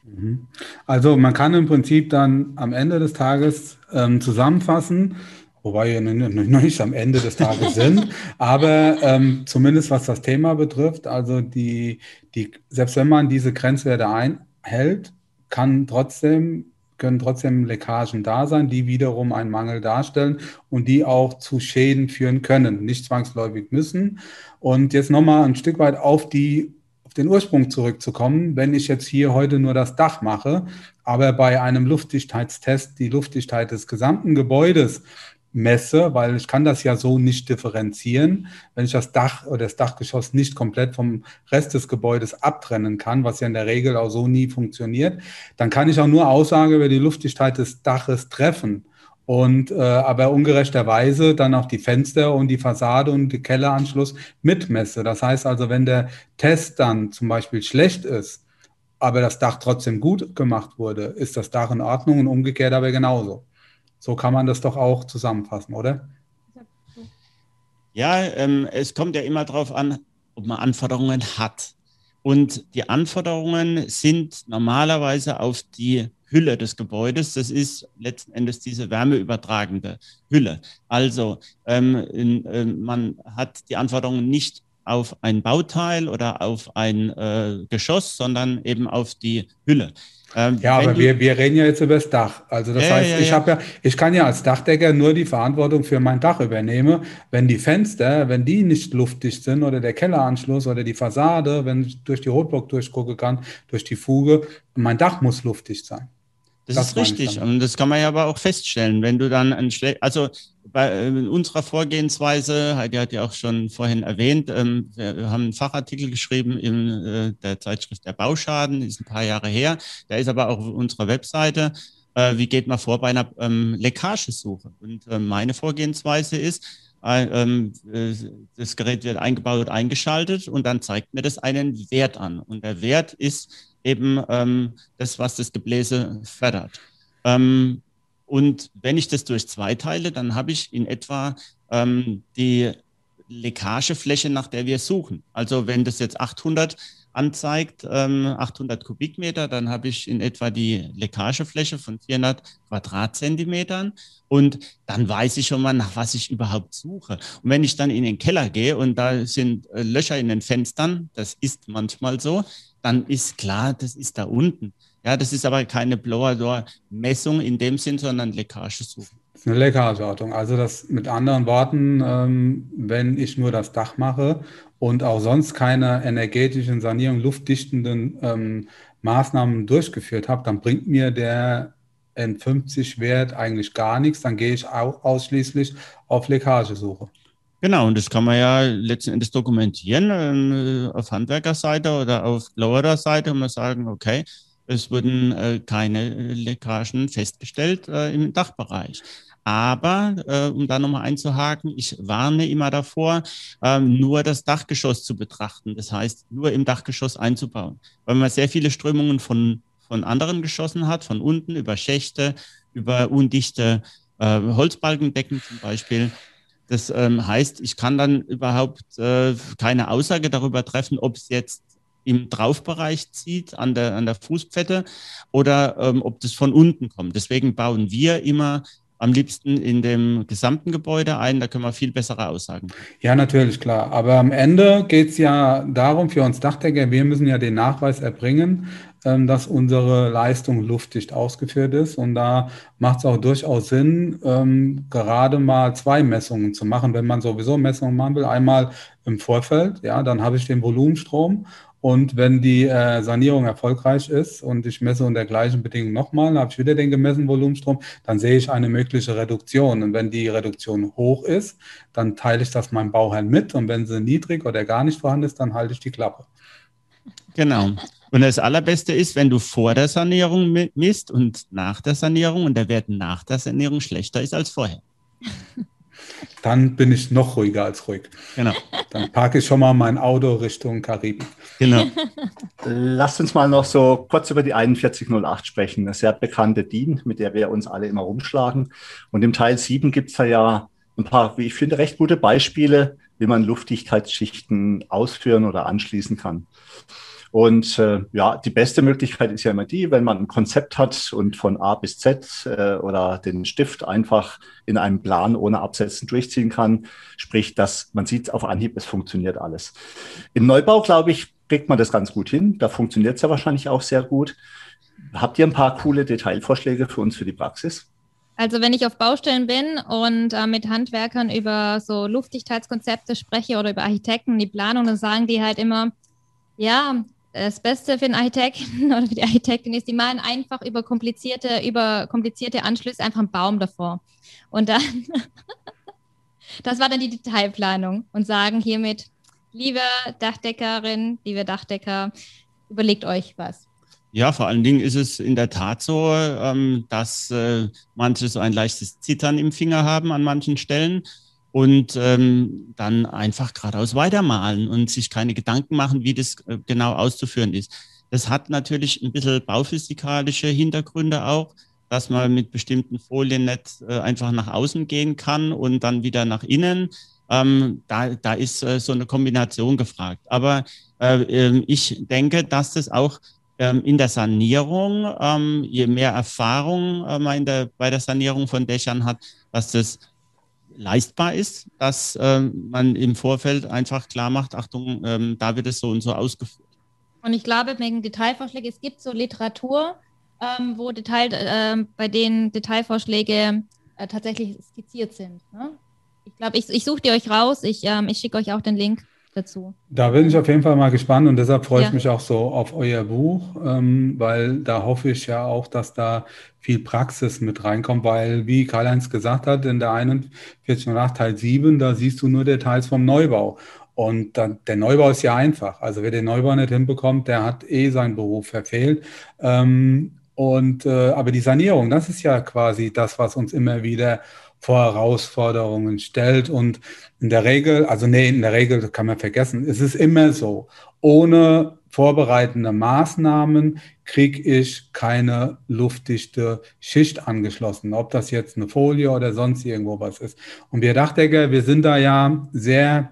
Mhm. Also man kann im Prinzip dann am Ende des Tages ähm, zusammenfassen, wobei wir noch nicht am Ende des Tages sind, aber ähm, zumindest was das Thema betrifft, also die, die, selbst wenn man diese Grenzwerte einhält, kann trotzdem können trotzdem Leckagen da sein, die wiederum einen Mangel darstellen und die auch zu Schäden führen können, nicht zwangsläufig müssen. Und jetzt nochmal ein Stück weit auf die den Ursprung zurückzukommen, wenn ich jetzt hier heute nur das Dach mache, aber bei einem Luftdichtheitstest die Luftdichtheit des gesamten Gebäudes messe, weil ich kann das ja so nicht differenzieren, wenn ich das Dach oder das Dachgeschoss nicht komplett vom Rest des Gebäudes abtrennen kann, was ja in der Regel auch so nie funktioniert, dann kann ich auch nur Aussage über die Luftdichtheit des Daches treffen und äh, aber ungerechterweise dann auch die Fenster und die Fassade und die Kelleranschluss mitmesse. Das heißt also, wenn der Test dann zum Beispiel schlecht ist, aber das Dach trotzdem gut gemacht wurde, ist das Dach in Ordnung und umgekehrt aber genauso. So kann man das doch auch zusammenfassen, oder? Ja, ähm, es kommt ja immer darauf an, ob man Anforderungen hat. Und die Anforderungen sind normalerweise auf die Hülle des Gebäudes. Das ist letzten Endes diese wärmeübertragende Hülle. Also ähm, in, äh, man hat die Anforderungen nicht auf ein Bauteil oder auf ein äh, Geschoss, sondern eben auf die Hülle. Ähm, ja, aber wir, wir reden ja jetzt über das Dach. Also das ja, heißt, ja, ich habe ja, ich kann ja als Dachdecker nur die Verantwortung für mein Dach übernehmen. Wenn die Fenster, wenn die nicht luftdicht sind oder der Kelleranschluss oder die Fassade, wenn ich durch die Rotblock durchgucken kann, durch die Fuge, mein Dach muss luftdicht sein. Das, das ist richtig. Und das kann man ja aber auch feststellen, wenn du dann ein schlecht, also bei äh, unserer Vorgehensweise, Heidi hat ja auch schon vorhin erwähnt, ähm, wir haben einen Fachartikel geschrieben in äh, der Zeitschrift Der Bauschaden, ist ein paar Jahre her. Der ist aber auch auf unserer Webseite. Äh, wie geht man vor bei einer ähm, Leckagesuche? Und äh, meine Vorgehensweise ist, äh, ähm, äh, das Gerät wird eingebaut, eingeschaltet und dann zeigt mir das einen Wert an. Und der Wert ist eben ähm, das, was das Gebläse fördert. Ähm, und wenn ich das durch zwei teile, dann habe ich in etwa ähm, die Leckagefläche, nach der wir suchen. Also wenn das jetzt 800 anzeigt, ähm, 800 Kubikmeter, dann habe ich in etwa die Leckagefläche von 400 Quadratzentimetern und dann weiß ich schon mal, nach was ich überhaupt suche. Und wenn ich dann in den Keller gehe und da sind äh, Löcher in den Fenstern, das ist manchmal so, dann ist klar, das ist da unten. Ja, das ist aber keine Blower-Door-Messung in dem Sinn, sondern Leckagesuche. Das ist eine Leckageortung. Also das mit anderen Worten, ähm, wenn ich nur das Dach mache und auch sonst keine energetischen Sanierung, luftdichtenden ähm, Maßnahmen durchgeführt habe, dann bringt mir der N50-Wert eigentlich gar nichts. Dann gehe ich ausschließlich auf Leckagesuche. Genau, und das kann man ja letzten Endes dokumentieren äh, auf Handwerkerseite oder auf Blowerer-Seite und man sagen, okay, es wurden äh, keine Leckagen festgestellt äh, im Dachbereich. Aber, äh, um da nochmal einzuhaken, ich warne immer davor, ähm, nur das Dachgeschoss zu betrachten. Das heißt, nur im Dachgeschoss einzubauen. Weil man sehr viele Strömungen von, von anderen Geschossen hat, von unten über Schächte, über undichte äh, Holzbalkendecken zum Beispiel. Das ähm, heißt, ich kann dann überhaupt äh, keine Aussage darüber treffen, ob es jetzt im Draufbereich zieht, an der, an der Fußpfette, oder ähm, ob das von unten kommt. Deswegen bauen wir immer am liebsten in dem gesamten Gebäude ein, da können wir viel bessere Aussagen. Ja, natürlich, klar. Aber am Ende geht es ja darum, für uns Dachdecker, wir müssen ja den Nachweis erbringen, dass unsere Leistung luftdicht ausgeführt ist. Und da macht es auch durchaus Sinn, ähm, gerade mal zwei Messungen zu machen, wenn man sowieso Messungen machen will. Einmal im Vorfeld, ja, dann habe ich den Volumenstrom und wenn die äh, Sanierung erfolgreich ist und ich messe unter gleichen Bedingungen nochmal, habe ich wieder den gemessenen Volumenstrom, dann sehe ich eine mögliche Reduktion. Und wenn die Reduktion hoch ist, dann teile ich das meinem Bauherrn mit. Und wenn sie niedrig oder gar nicht vorhanden ist, dann halte ich die Klappe. Genau. Und das Allerbeste ist, wenn du vor der Sanierung misst und nach der Sanierung und der Wert nach der Sanierung schlechter ist als vorher. Dann bin ich noch ruhiger als ruhig. Genau. Dann parke ich schon mal mein Auto Richtung Karibik. Genau. Lasst uns mal noch so kurz über die 4108 sprechen. Eine sehr bekannte DIN, mit der wir uns alle immer rumschlagen. Und im Teil 7 gibt es da ja ein paar, wie ich finde, recht gute Beispiele, wie man Luftdichtheitsschichten ausführen oder anschließen kann. Und äh, ja, die beste Möglichkeit ist ja immer die, wenn man ein Konzept hat und von A bis Z äh, oder den Stift einfach in einem Plan ohne Absetzen durchziehen kann. Sprich, dass man sieht auf Anhieb, es funktioniert alles. Im Neubau, glaube ich, kriegt man das ganz gut hin. Da funktioniert es ja wahrscheinlich auch sehr gut. Habt ihr ein paar coole Detailvorschläge für uns für die Praxis? Also wenn ich auf Baustellen bin und äh, mit Handwerkern über so Luftdichtheitskonzepte spreche oder über Architekten, die Planung, dann sagen die halt immer, ja, das Beste für den Architekten oder für die Architektin ist, die malen einfach über komplizierte, über komplizierte Anschlüsse einfach einen Baum davor. Und dann, das war dann die Detailplanung und sagen hiermit, liebe Dachdeckerin, liebe Dachdecker, überlegt euch was. Ja, vor allen Dingen ist es in der Tat so, ähm, dass äh, manche so ein leichtes Zittern im Finger haben an manchen Stellen und ähm, dann einfach geradeaus weitermalen und sich keine Gedanken machen, wie das äh, genau auszuführen ist. Das hat natürlich ein bisschen bauphysikalische Hintergründe auch, dass man mit bestimmten Folien nicht äh, einfach nach außen gehen kann und dann wieder nach innen. Ähm, da, da ist äh, so eine Kombination gefragt. Aber äh, ähm, ich denke, dass das auch ähm, in der Sanierung, ähm, je mehr Erfahrung äh, man der, bei der Sanierung von Dächern hat, dass das leistbar ist, dass ähm, man im Vorfeld einfach klar macht, Achtung, ähm, da wird es so und so ausgeführt. Und ich glaube, wegen Detailvorschläge, es gibt so Literatur, ähm, wo Detail, äh, bei denen Detailvorschläge äh, tatsächlich skizziert sind. Ne? Ich glaube, ich, ich suche die euch raus, ich, ähm, ich schicke euch auch den Link dazu. Da bin ich auf jeden Fall mal gespannt und deshalb freue ja. ich mich auch so auf euer Buch, ähm, weil da hoffe ich ja auch, dass da viel Praxis mit reinkommt, weil, wie Karl-Heinz gesagt hat, in der 4108 Teil 7, da siehst du nur Details vom Neubau. Und dann, der Neubau ist ja einfach. Also wer den Neubau nicht hinbekommt, der hat eh seinen Beruf verfehlt. Ähm, und äh, aber die Sanierung, das ist ja quasi das, was uns immer wieder vor Herausforderungen stellt. Und in der Regel, also nee, in der Regel kann man vergessen, es ist immer so, ohne vorbereitende Maßnahmen kriege ich keine luftdichte Schicht angeschlossen, ob das jetzt eine Folie oder sonst irgendwo was ist. Und wir Dachdecker, wir sind da ja sehr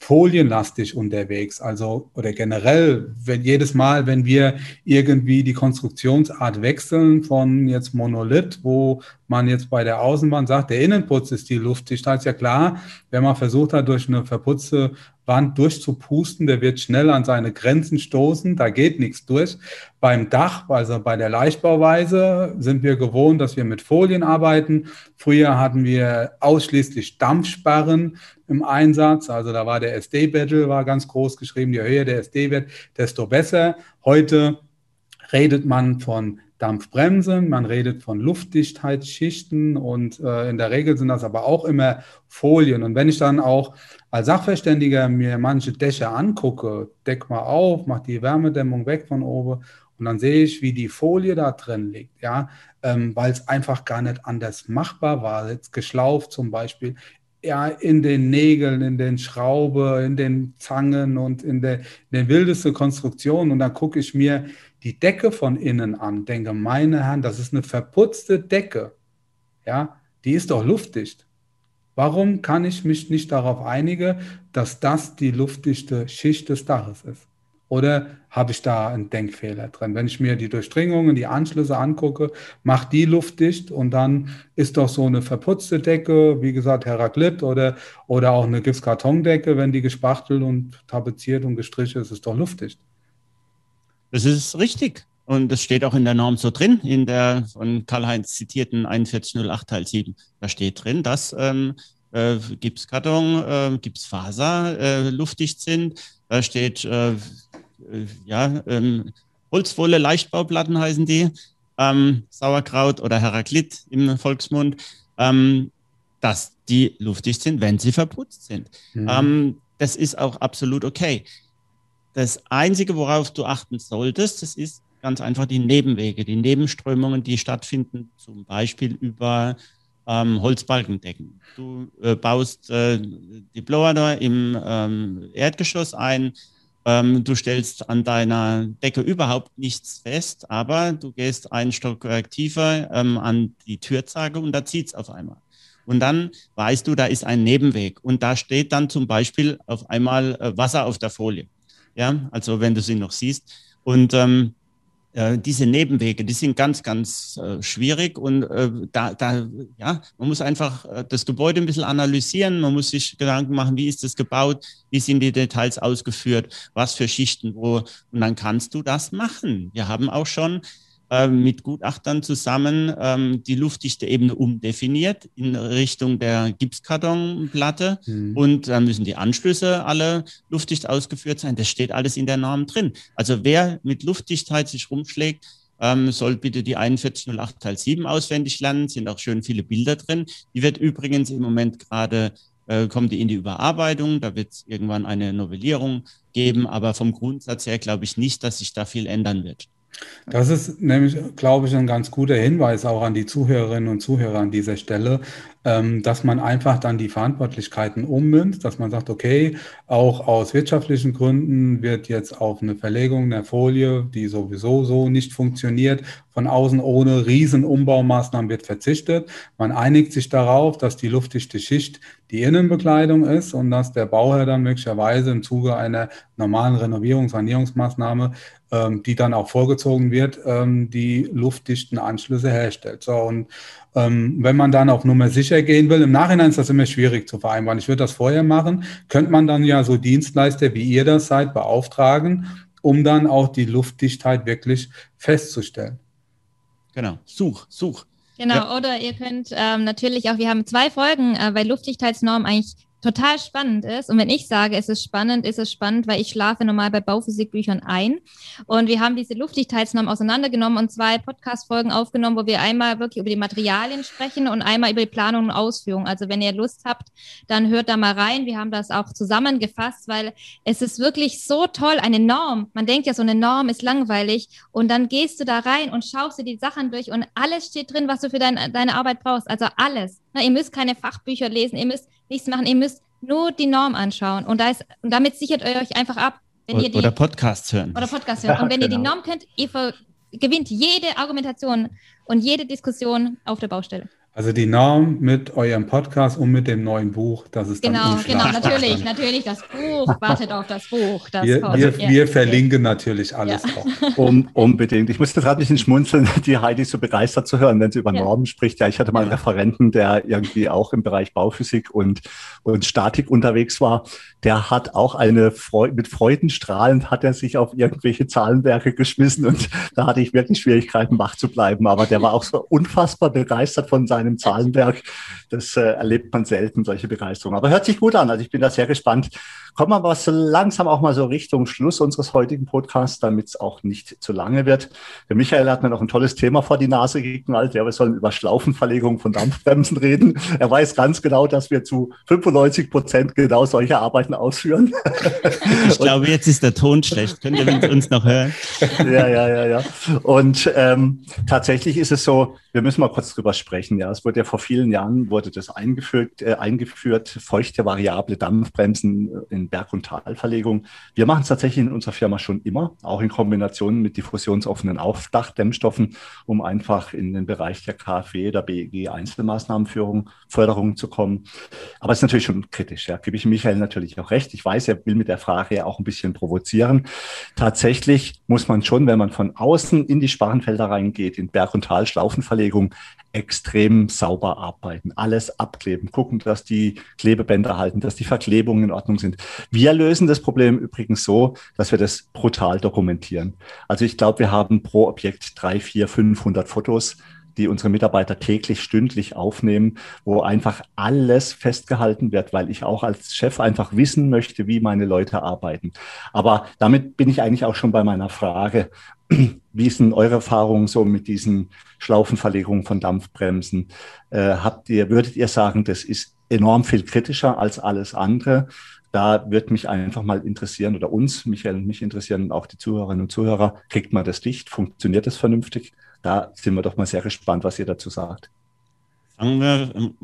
folienlastig unterwegs. Also, oder generell, wenn jedes Mal, wenn wir irgendwie die Konstruktionsart wechseln von jetzt Monolith, wo man jetzt bei der Außenwand sagt, der Innenputz ist die luftdicht, ist ja klar, wenn man versucht hat, durch eine verputzte Wand durchzupusten, der wird schnell an seine Grenzen stoßen, da geht nichts durch. Beim Dach, also bei der Leichtbauweise, sind wir gewohnt, dass wir mit Folien arbeiten. Früher hatten wir ausschließlich Dampfsperren im Einsatz, also da war der SD-Battle, war ganz groß geschrieben, je höher der SD-Wert, desto besser. Heute redet man von Dampfbremsen, man redet von Luftdichtheitsschichten und äh, in der Regel sind das aber auch immer Folien. Und wenn ich dann auch als Sachverständiger mir manche Dächer angucke, deck mal auf, mach die Wärmedämmung weg von oben und dann sehe ich, wie die Folie da drin liegt, ja, ähm, weil es einfach gar nicht anders machbar war. Jetzt geschlauft zum Beispiel, ja, in den Nägeln, in den Schraube, in den Zangen und in der, in der wildesten Konstruktion. Und dann gucke ich mir die Decke von innen an, denke, meine Herren, das ist eine verputzte Decke. Ja, die ist doch luftdicht. Warum kann ich mich nicht darauf einigen, dass das die luftdichte Schicht des Daches ist? Oder habe ich da einen Denkfehler drin? Wenn ich mir die Durchdringungen, die Anschlüsse angucke, macht die luftdicht und dann ist doch so eine verputzte Decke, wie gesagt, Heraklit oder, oder auch eine Gipskartondecke, wenn die gespachtelt und tapeziert und gestrichen ist, ist doch luftdicht. Das ist richtig. Und das steht auch in der Norm so drin, in der von Karl-Heinz zitierten 4108 Teil 7. Da steht drin, dass ähm, äh, Gipskarton, äh, Gipsfaser äh, luftdicht sind. Da steht, äh, äh ja, ähm, Holzwolle Leichtbauplatten heißen die, ähm, Sauerkraut oder Heraklit im Volksmund, ähm, dass die luftdicht sind, wenn sie verputzt sind. Mhm. Ähm, das ist auch absolut okay. Das Einzige, worauf du achten solltest, das ist ganz einfach die Nebenwege, die Nebenströmungen, die stattfinden, zum Beispiel über ähm, Holzbalkendecken. Du äh, baust äh, die Blower im ähm, Erdgeschoss ein, ähm, du stellst an deiner Decke überhaupt nichts fest, aber du gehst einen Stockwerk tiefer ähm, an die Türzage und da zieht es auf einmal. Und dann weißt du, da ist ein Nebenweg und da steht dann zum Beispiel auf einmal äh, Wasser auf der Folie. Ja, also wenn du sie noch siehst. Und ähm, äh, diese Nebenwege, die sind ganz, ganz äh, schwierig und äh, da, da, ja, man muss einfach äh, das Gebäude ein bisschen analysieren, man muss sich Gedanken machen, wie ist das gebaut, wie sind die Details ausgeführt, was für Schichten wo und dann kannst du das machen. Wir haben auch schon mit Gutachtern zusammen ähm, die Luftdichteebene umdefiniert in Richtung der Gipskartonplatte mhm. und dann müssen die Anschlüsse alle luftdicht ausgeführt sein. Das steht alles in der Norm drin. Also wer mit Luftdichtheit sich rumschlägt, ähm, soll bitte die 4108 Teil 7 auswendig lernen, sind auch schön viele Bilder drin. Die wird übrigens im Moment gerade, äh, kommt die in die Überarbeitung, da wird es irgendwann eine Novellierung geben, aber vom Grundsatz her glaube ich nicht, dass sich da viel ändern wird. Das ist nämlich, glaube ich, ein ganz guter Hinweis auch an die Zuhörerinnen und Zuhörer an dieser Stelle, ähm, dass man einfach dann die Verantwortlichkeiten ummünzt, dass man sagt, okay, auch aus wirtschaftlichen Gründen wird jetzt auf eine Verlegung der Folie, die sowieso so nicht funktioniert, von außen ohne Riesenumbaumaßnahmen wird verzichtet. Man einigt sich darauf, dass die luftdichte Schicht die Innenbekleidung ist und dass der Bauherr dann möglicherweise im Zuge einer normalen Renovierungs-, Sanierungsmaßnahme, ähm, die dann auch vorgezogen wird, ähm, die luftdichten Anschlüsse herstellt. So, und ähm, wenn man dann auf Nummer sicher gehen will, im Nachhinein ist das immer schwierig zu vereinbaren. Ich würde das vorher machen. Könnte man dann ja so Dienstleister, wie ihr das seid, beauftragen, um dann auch die Luftdichtheit wirklich festzustellen. Genau, such, such. Genau, ja. oder ihr könnt ähm, natürlich auch, wir haben zwei Folgen äh, bei Luftdichtheitsnorm eigentlich total spannend ist. Und wenn ich sage, es ist spannend, ist es spannend, weil ich schlafe normal bei Bauphysikbüchern ein. Und wir haben diese Luftdichtheitsnorm auseinandergenommen und zwei Podcast-Folgen aufgenommen, wo wir einmal wirklich über die Materialien sprechen und einmal über die Planung und Ausführung. Also wenn ihr Lust habt, dann hört da mal rein. Wir haben das auch zusammengefasst, weil es ist wirklich so toll, eine Norm. Man denkt ja, so eine Norm ist langweilig. Und dann gehst du da rein und schaust dir die Sachen durch und alles steht drin, was du für dein, deine Arbeit brauchst. Also alles. Na, ihr müsst keine Fachbücher lesen, ihr müsst nichts machen, ihr müsst nur die Norm anschauen. Und, da ist, und damit sichert ihr euch einfach ab. Wenn oder, ihr die, oder Podcasts hören. Oder Podcasts hören. Und wenn genau. ihr die genau. Norm kennt, ihr gewinnt jede Argumentation und jede Diskussion auf der Baustelle. Also die Norm mit eurem Podcast und mit dem neuen Buch, das ist genau, dann Genau, genau, natürlich, natürlich, das Buch wartet auf das Buch. Das wir, wir, wir, verlinken natürlich alles ja. auch. Um, unbedingt. Ich musste gerade ein bisschen schmunzeln, die Heidi so begeistert zu hören, wenn sie über ja. Normen spricht. Ja, ich hatte mal einen Referenten, der irgendwie auch im Bereich Bauphysik und, und Statik unterwegs war. Der hat auch eine Freude, mit Freudenstrahlend hat er sich auf irgendwelche Zahlenwerke geschmissen und da hatte ich wirklich Schwierigkeiten, wach zu bleiben. Aber der war auch so unfassbar begeistert von seinem einem Zahlenberg. Das äh, erlebt man selten, solche Begeisterung. Aber hört sich gut an. Also ich bin da sehr gespannt. Kommen wir aber so langsam auch mal so Richtung Schluss unseres heutigen Podcasts, damit es auch nicht zu lange wird. Der Michael hat mir noch ein tolles Thema vor die Nase geknallt. Ja, wir sollen über Schlaufenverlegung von Dampfbremsen reden. Er weiß ganz genau, dass wir zu 95 Prozent genau solche Arbeiten ausführen. Ich glaube, jetzt ist der Ton schlecht. Könnt ihr uns noch hören? Ja, ja, ja, ja. Und ähm, tatsächlich ist es so, wir müssen mal kurz drüber sprechen. Ja, es wurde ja vor vielen Jahren wurde das eingeführt, äh, eingeführt, feuchte variable Dampfbremsen in Berg- und Talverlegung. Wir machen es tatsächlich in unserer Firma schon immer, auch in Kombination mit diffusionsoffenen Aufdachdämmstoffen, um einfach in den Bereich der KfW, der BEG Einzelmaßnahmenführung, Förderung zu kommen. Aber es ist natürlich schon kritisch. Ja, gebe ich Michael natürlich auch recht. Ich weiß, er will mit der Frage ja auch ein bisschen provozieren. Tatsächlich muss man schon, wenn man von außen in die Sparrenfelder reingeht, in Berg- und Talschlaufenverlegung, extrem sauber arbeiten, alles abkleben, gucken, dass die Klebebänder halten, dass die Verklebungen in Ordnung sind. Wir lösen das Problem übrigens so, dass wir das brutal dokumentieren. Also ich glaube, wir haben pro Objekt drei, vier, 500 Fotos, die unsere Mitarbeiter täglich, stündlich aufnehmen, wo einfach alles festgehalten wird, weil ich auch als Chef einfach wissen möchte, wie meine Leute arbeiten. Aber damit bin ich eigentlich auch schon bei meiner Frage, wie ist denn eure Erfahrung so mit diesen Schlaufenverlegungen von Dampfbremsen? Äh, habt ihr, würdet ihr sagen, das ist enorm viel kritischer als alles andere? Da wird mich einfach mal interessieren oder uns, Michael und mich interessieren und auch die Zuhörerinnen und Zuhörer, kriegt man das dicht? Funktioniert das vernünftig? Da sind wir doch mal sehr gespannt, was ihr dazu sagt. Fangen wir ähm,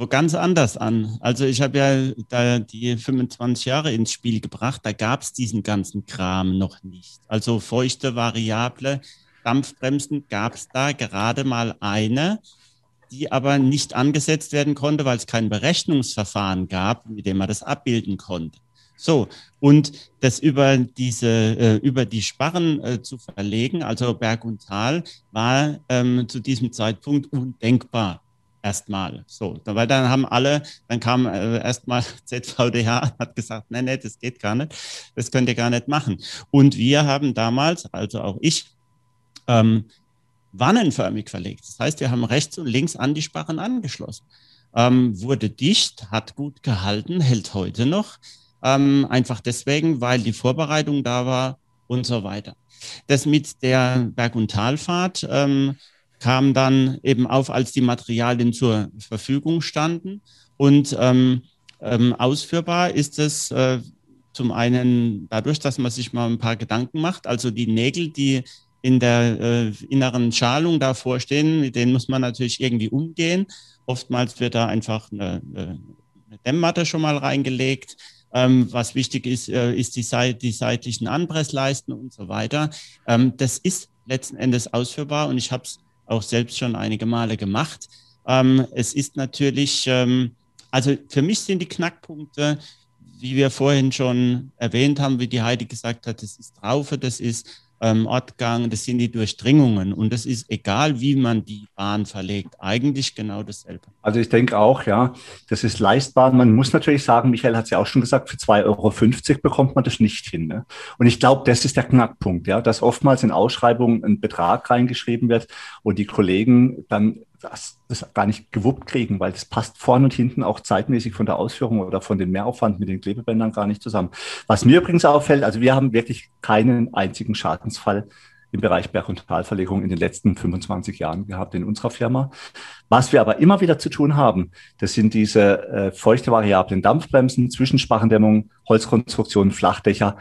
wo ganz anders an. Also ich habe ja da die 25 Jahre ins Spiel gebracht, da gab es diesen ganzen Kram noch nicht. Also feuchte Variable, Dampfbremsen gab es da gerade mal eine, die aber nicht angesetzt werden konnte, weil es kein Berechnungsverfahren gab, mit dem man das abbilden konnte. So, und das über diese, äh, über die Sparren äh, zu verlegen, also Berg und Tal, war ähm, zu diesem Zeitpunkt undenkbar erstmal. So, weil dann haben alle, dann kam äh, erstmal ZVDH hat gesagt, nee, nee, das geht gar nicht, das könnt ihr gar nicht machen. Und wir haben damals, also auch ich, ähm, wannenförmig verlegt. Das heißt, wir haben rechts und links an die Sparren angeschlossen. Ähm, wurde dicht, hat gut gehalten, hält heute noch. Ähm, einfach deswegen, weil die Vorbereitung da war und so weiter. Das mit der Berg- und Talfahrt ähm, kam dann eben auf, als die Materialien zur Verfügung standen. Und ähm, ähm, ausführbar ist es äh, zum einen dadurch, dass man sich mal ein paar Gedanken macht. Also die Nägel, die in der äh, inneren Schalung davor stehen, mit denen muss man natürlich irgendwie umgehen. Oftmals wird da einfach eine, eine Dämmmatte schon mal reingelegt. Ähm, was wichtig ist, äh, ist die, Seit die seitlichen Anpressleisten und so weiter. Ähm, das ist letzten Endes ausführbar und ich habe es auch selbst schon einige Male gemacht. Ähm, es ist natürlich, ähm, also für mich sind die Knackpunkte, wie wir vorhin schon erwähnt haben, wie die Heidi gesagt hat, das ist Traufe, das ist ähm, Ortgang, das sind die Durchdringungen. Und das ist egal, wie man die Bahn verlegt, eigentlich genau dasselbe. Also ich denke auch, ja, das ist leistbar. Man muss natürlich sagen, Michael hat es ja auch schon gesagt, für 2,50 Euro bekommt man das nicht hin. Ne? Und ich glaube, das ist der Knackpunkt, ja, dass oftmals in Ausschreibungen ein Betrag reingeschrieben wird und die Kollegen dann das, das gar nicht gewuppt kriegen, weil das passt vorne und hinten auch zeitmäßig von der Ausführung oder von dem Mehraufwand mit den Klebebändern gar nicht zusammen. Was mir übrigens auffällt, also wir haben wirklich keinen einzigen Schadensfall im Bereich Berg- und Talverlegung in den letzten 25 Jahren gehabt in unserer Firma. Was wir aber immer wieder zu tun haben, das sind diese äh, feuchte variablen Dampfbremsen, Zwischensparrendämmung, Holzkonstruktionen, Flachdächer,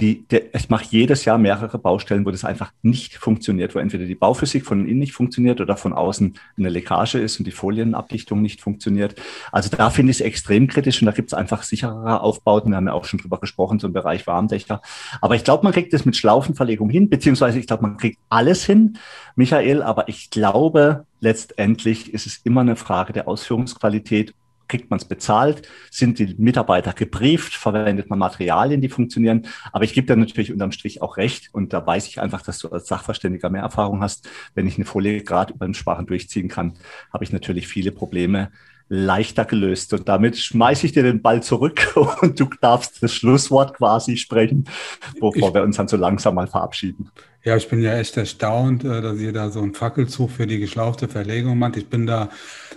die, der, ich mache jedes Jahr mehrere Baustellen, wo das einfach nicht funktioniert, wo entweder die Bauphysik von innen nicht funktioniert oder von außen eine Leckage ist und die Folienabdichtung nicht funktioniert. Also da finde ich es extrem kritisch und da gibt es einfach sicherere Aufbauten. Wir haben ja auch schon drüber gesprochen, so im Bereich Warmdächer. Aber ich glaube, man kriegt das mit Schlaufenverlegung hin, beziehungsweise ich glaube, man kriegt alles hin, Michael, aber ich glaube, letztendlich ist es immer eine Frage der Ausführungsqualität kriegt man es bezahlt, sind die Mitarbeiter gebrieft, verwendet man Materialien, die funktionieren. Aber ich gebe da natürlich unterm Strich auch recht und da weiß ich einfach, dass du als Sachverständiger mehr Erfahrung hast. Wenn ich eine Folie gerade über den Sparen durchziehen kann, habe ich natürlich viele Probleme leichter gelöst. Und damit schmeiße ich dir den Ball zurück und du darfst das Schlusswort quasi sprechen, bevor ich, wir uns dann so langsam mal verabschieden. Ja, ich bin ja echt erstaunt, äh, dass ihr da so einen Fackelzug für die geschlaufte Verlegung macht. Ich bin da,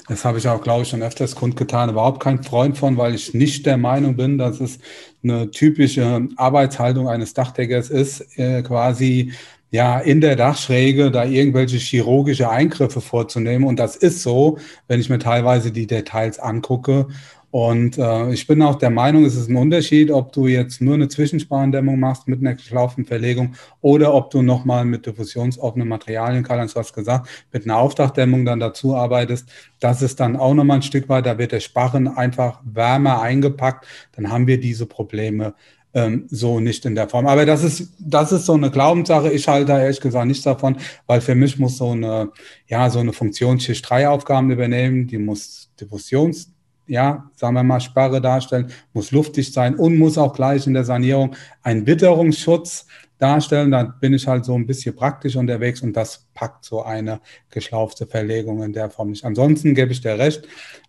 das habe ich auch, glaube ich, schon öfters kundgetan, überhaupt kein Freund von, weil ich nicht der Meinung bin, dass es eine typische Arbeitshaltung eines Dachdeckers ist, äh, quasi ja, in der Dachschräge da irgendwelche chirurgische Eingriffe vorzunehmen. Und das ist so, wenn ich mir teilweise die Details angucke. Und äh, ich bin auch der Meinung, es ist ein Unterschied, ob du jetzt nur eine Zwischensparendämmung machst mit einer Schlaufenverlegung oder ob du nochmal mit diffusionsoffenen Materialien, Karl-Heinz, du hast gesagt, mit einer Aufdachdämmung dann dazu arbeitest. Das ist dann auch nochmal ein Stück weit, da wird der Sparren einfach wärmer eingepackt. Dann haben wir diese Probleme ähm, so nicht in der Form. Aber das ist, das ist so eine Glaubenssache. Ich halte da ehrlich gesagt nichts davon, weil für mich muss so eine, ja, so eine Funktion Schicht 3 Aufgaben übernehmen. Die muss Diffusions, ja, sagen wir mal, Sparre darstellen, muss luftdicht sein und muss auch gleich in der Sanierung einen Witterungsschutz darstellen. Da bin ich halt so ein bisschen praktisch unterwegs und das packt so eine geschlaufte Verlegung in der Form nicht. Ansonsten gebe ich dir recht.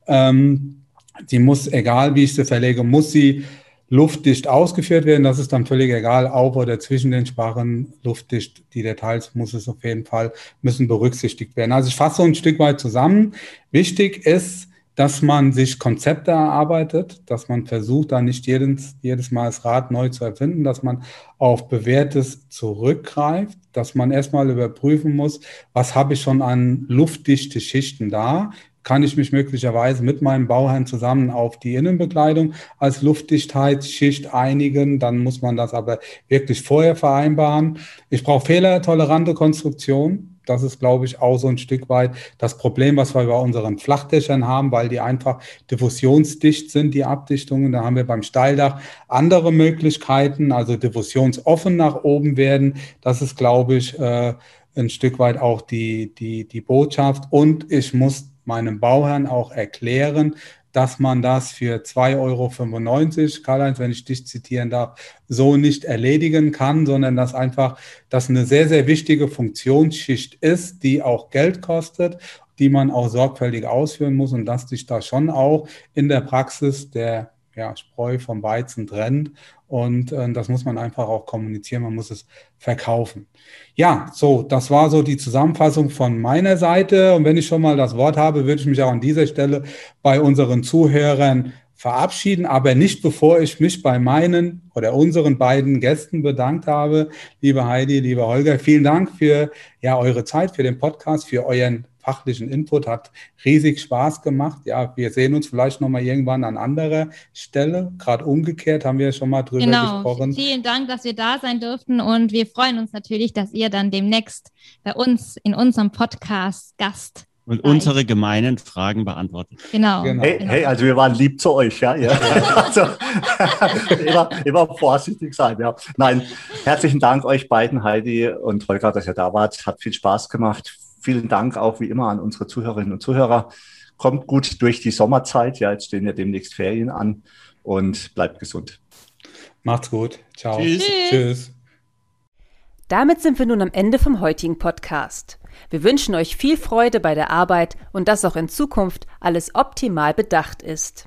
Ähm, die muss, egal wie ich sie verlege, muss sie luftdicht ausgeführt werden. Das ist dann völlig egal, auf oder zwischen den Sparren luftdicht. Die Details muss es auf jeden Fall, müssen berücksichtigt werden. Also ich fasse so ein Stück weit zusammen. Wichtig ist, dass man sich Konzepte erarbeitet, dass man versucht, da nicht jedes, jedes Mal das Rad neu zu erfinden, dass man auf Bewährtes zurückgreift, dass man erstmal überprüfen muss, was habe ich schon an luftdichte Schichten da, kann ich mich möglicherweise mit meinem Bauherrn zusammen auf die Innenbekleidung als Luftdichtheitsschicht einigen. Dann muss man das aber wirklich vorher vereinbaren. Ich brauche fehlertolerante Konstruktion. Das ist, glaube ich, auch so ein Stück weit das Problem, was wir bei unseren Flachdächern haben, weil die einfach diffusionsdicht sind, die Abdichtungen. Da haben wir beim Steildach andere Möglichkeiten, also diffusionsoffen nach oben werden. Das ist, glaube ich, äh, ein Stück weit auch die, die, die Botschaft. Und ich muss meinem Bauherrn auch erklären, dass man das für 2,95 Euro, Karl-Heinz, wenn ich dich zitieren darf, so nicht erledigen kann, sondern dass einfach das eine sehr, sehr wichtige Funktionsschicht ist, die auch Geld kostet, die man auch sorgfältig ausführen muss und dass sich da schon auch in der Praxis der ja, Spreu vom Weizen trennt. Und äh, das muss man einfach auch kommunizieren, man muss es verkaufen. Ja, so, das war so die Zusammenfassung von meiner Seite. Und wenn ich schon mal das Wort habe, würde ich mich auch an dieser Stelle bei unseren Zuhörern verabschieden, aber nicht bevor ich mich bei meinen oder unseren beiden Gästen bedankt habe. Liebe Heidi, lieber Holger, vielen Dank für ja, eure Zeit, für den Podcast, für euren fachlichen Input. Hat riesig Spaß gemacht. Ja, wir sehen uns vielleicht nochmal irgendwann an anderer Stelle. Gerade umgekehrt haben wir schon mal drüber genau. gesprochen. Vielen Dank, dass wir da sein durften und wir freuen uns natürlich, dass ihr dann demnächst bei uns in unserem Podcast Gast und Nein. unsere gemeinen Fragen beantwortet. Genau. genau. Hey, hey, also wir waren lieb zu euch, ja. ja. Also, immer, immer vorsichtig sein, ja. Nein, herzlichen Dank euch beiden, Heidi und Holger, dass ihr da wart. Hat viel Spaß gemacht. Vielen Dank auch wie immer an unsere Zuhörerinnen und Zuhörer. Kommt gut durch die Sommerzeit. Ja, jetzt stehen ja demnächst Ferien an und bleibt gesund. Macht's gut. Ciao. Tschüss. Tschüss. Damit sind wir nun am Ende vom heutigen Podcast. Wir wünschen euch viel Freude bei der Arbeit und dass auch in Zukunft alles optimal bedacht ist.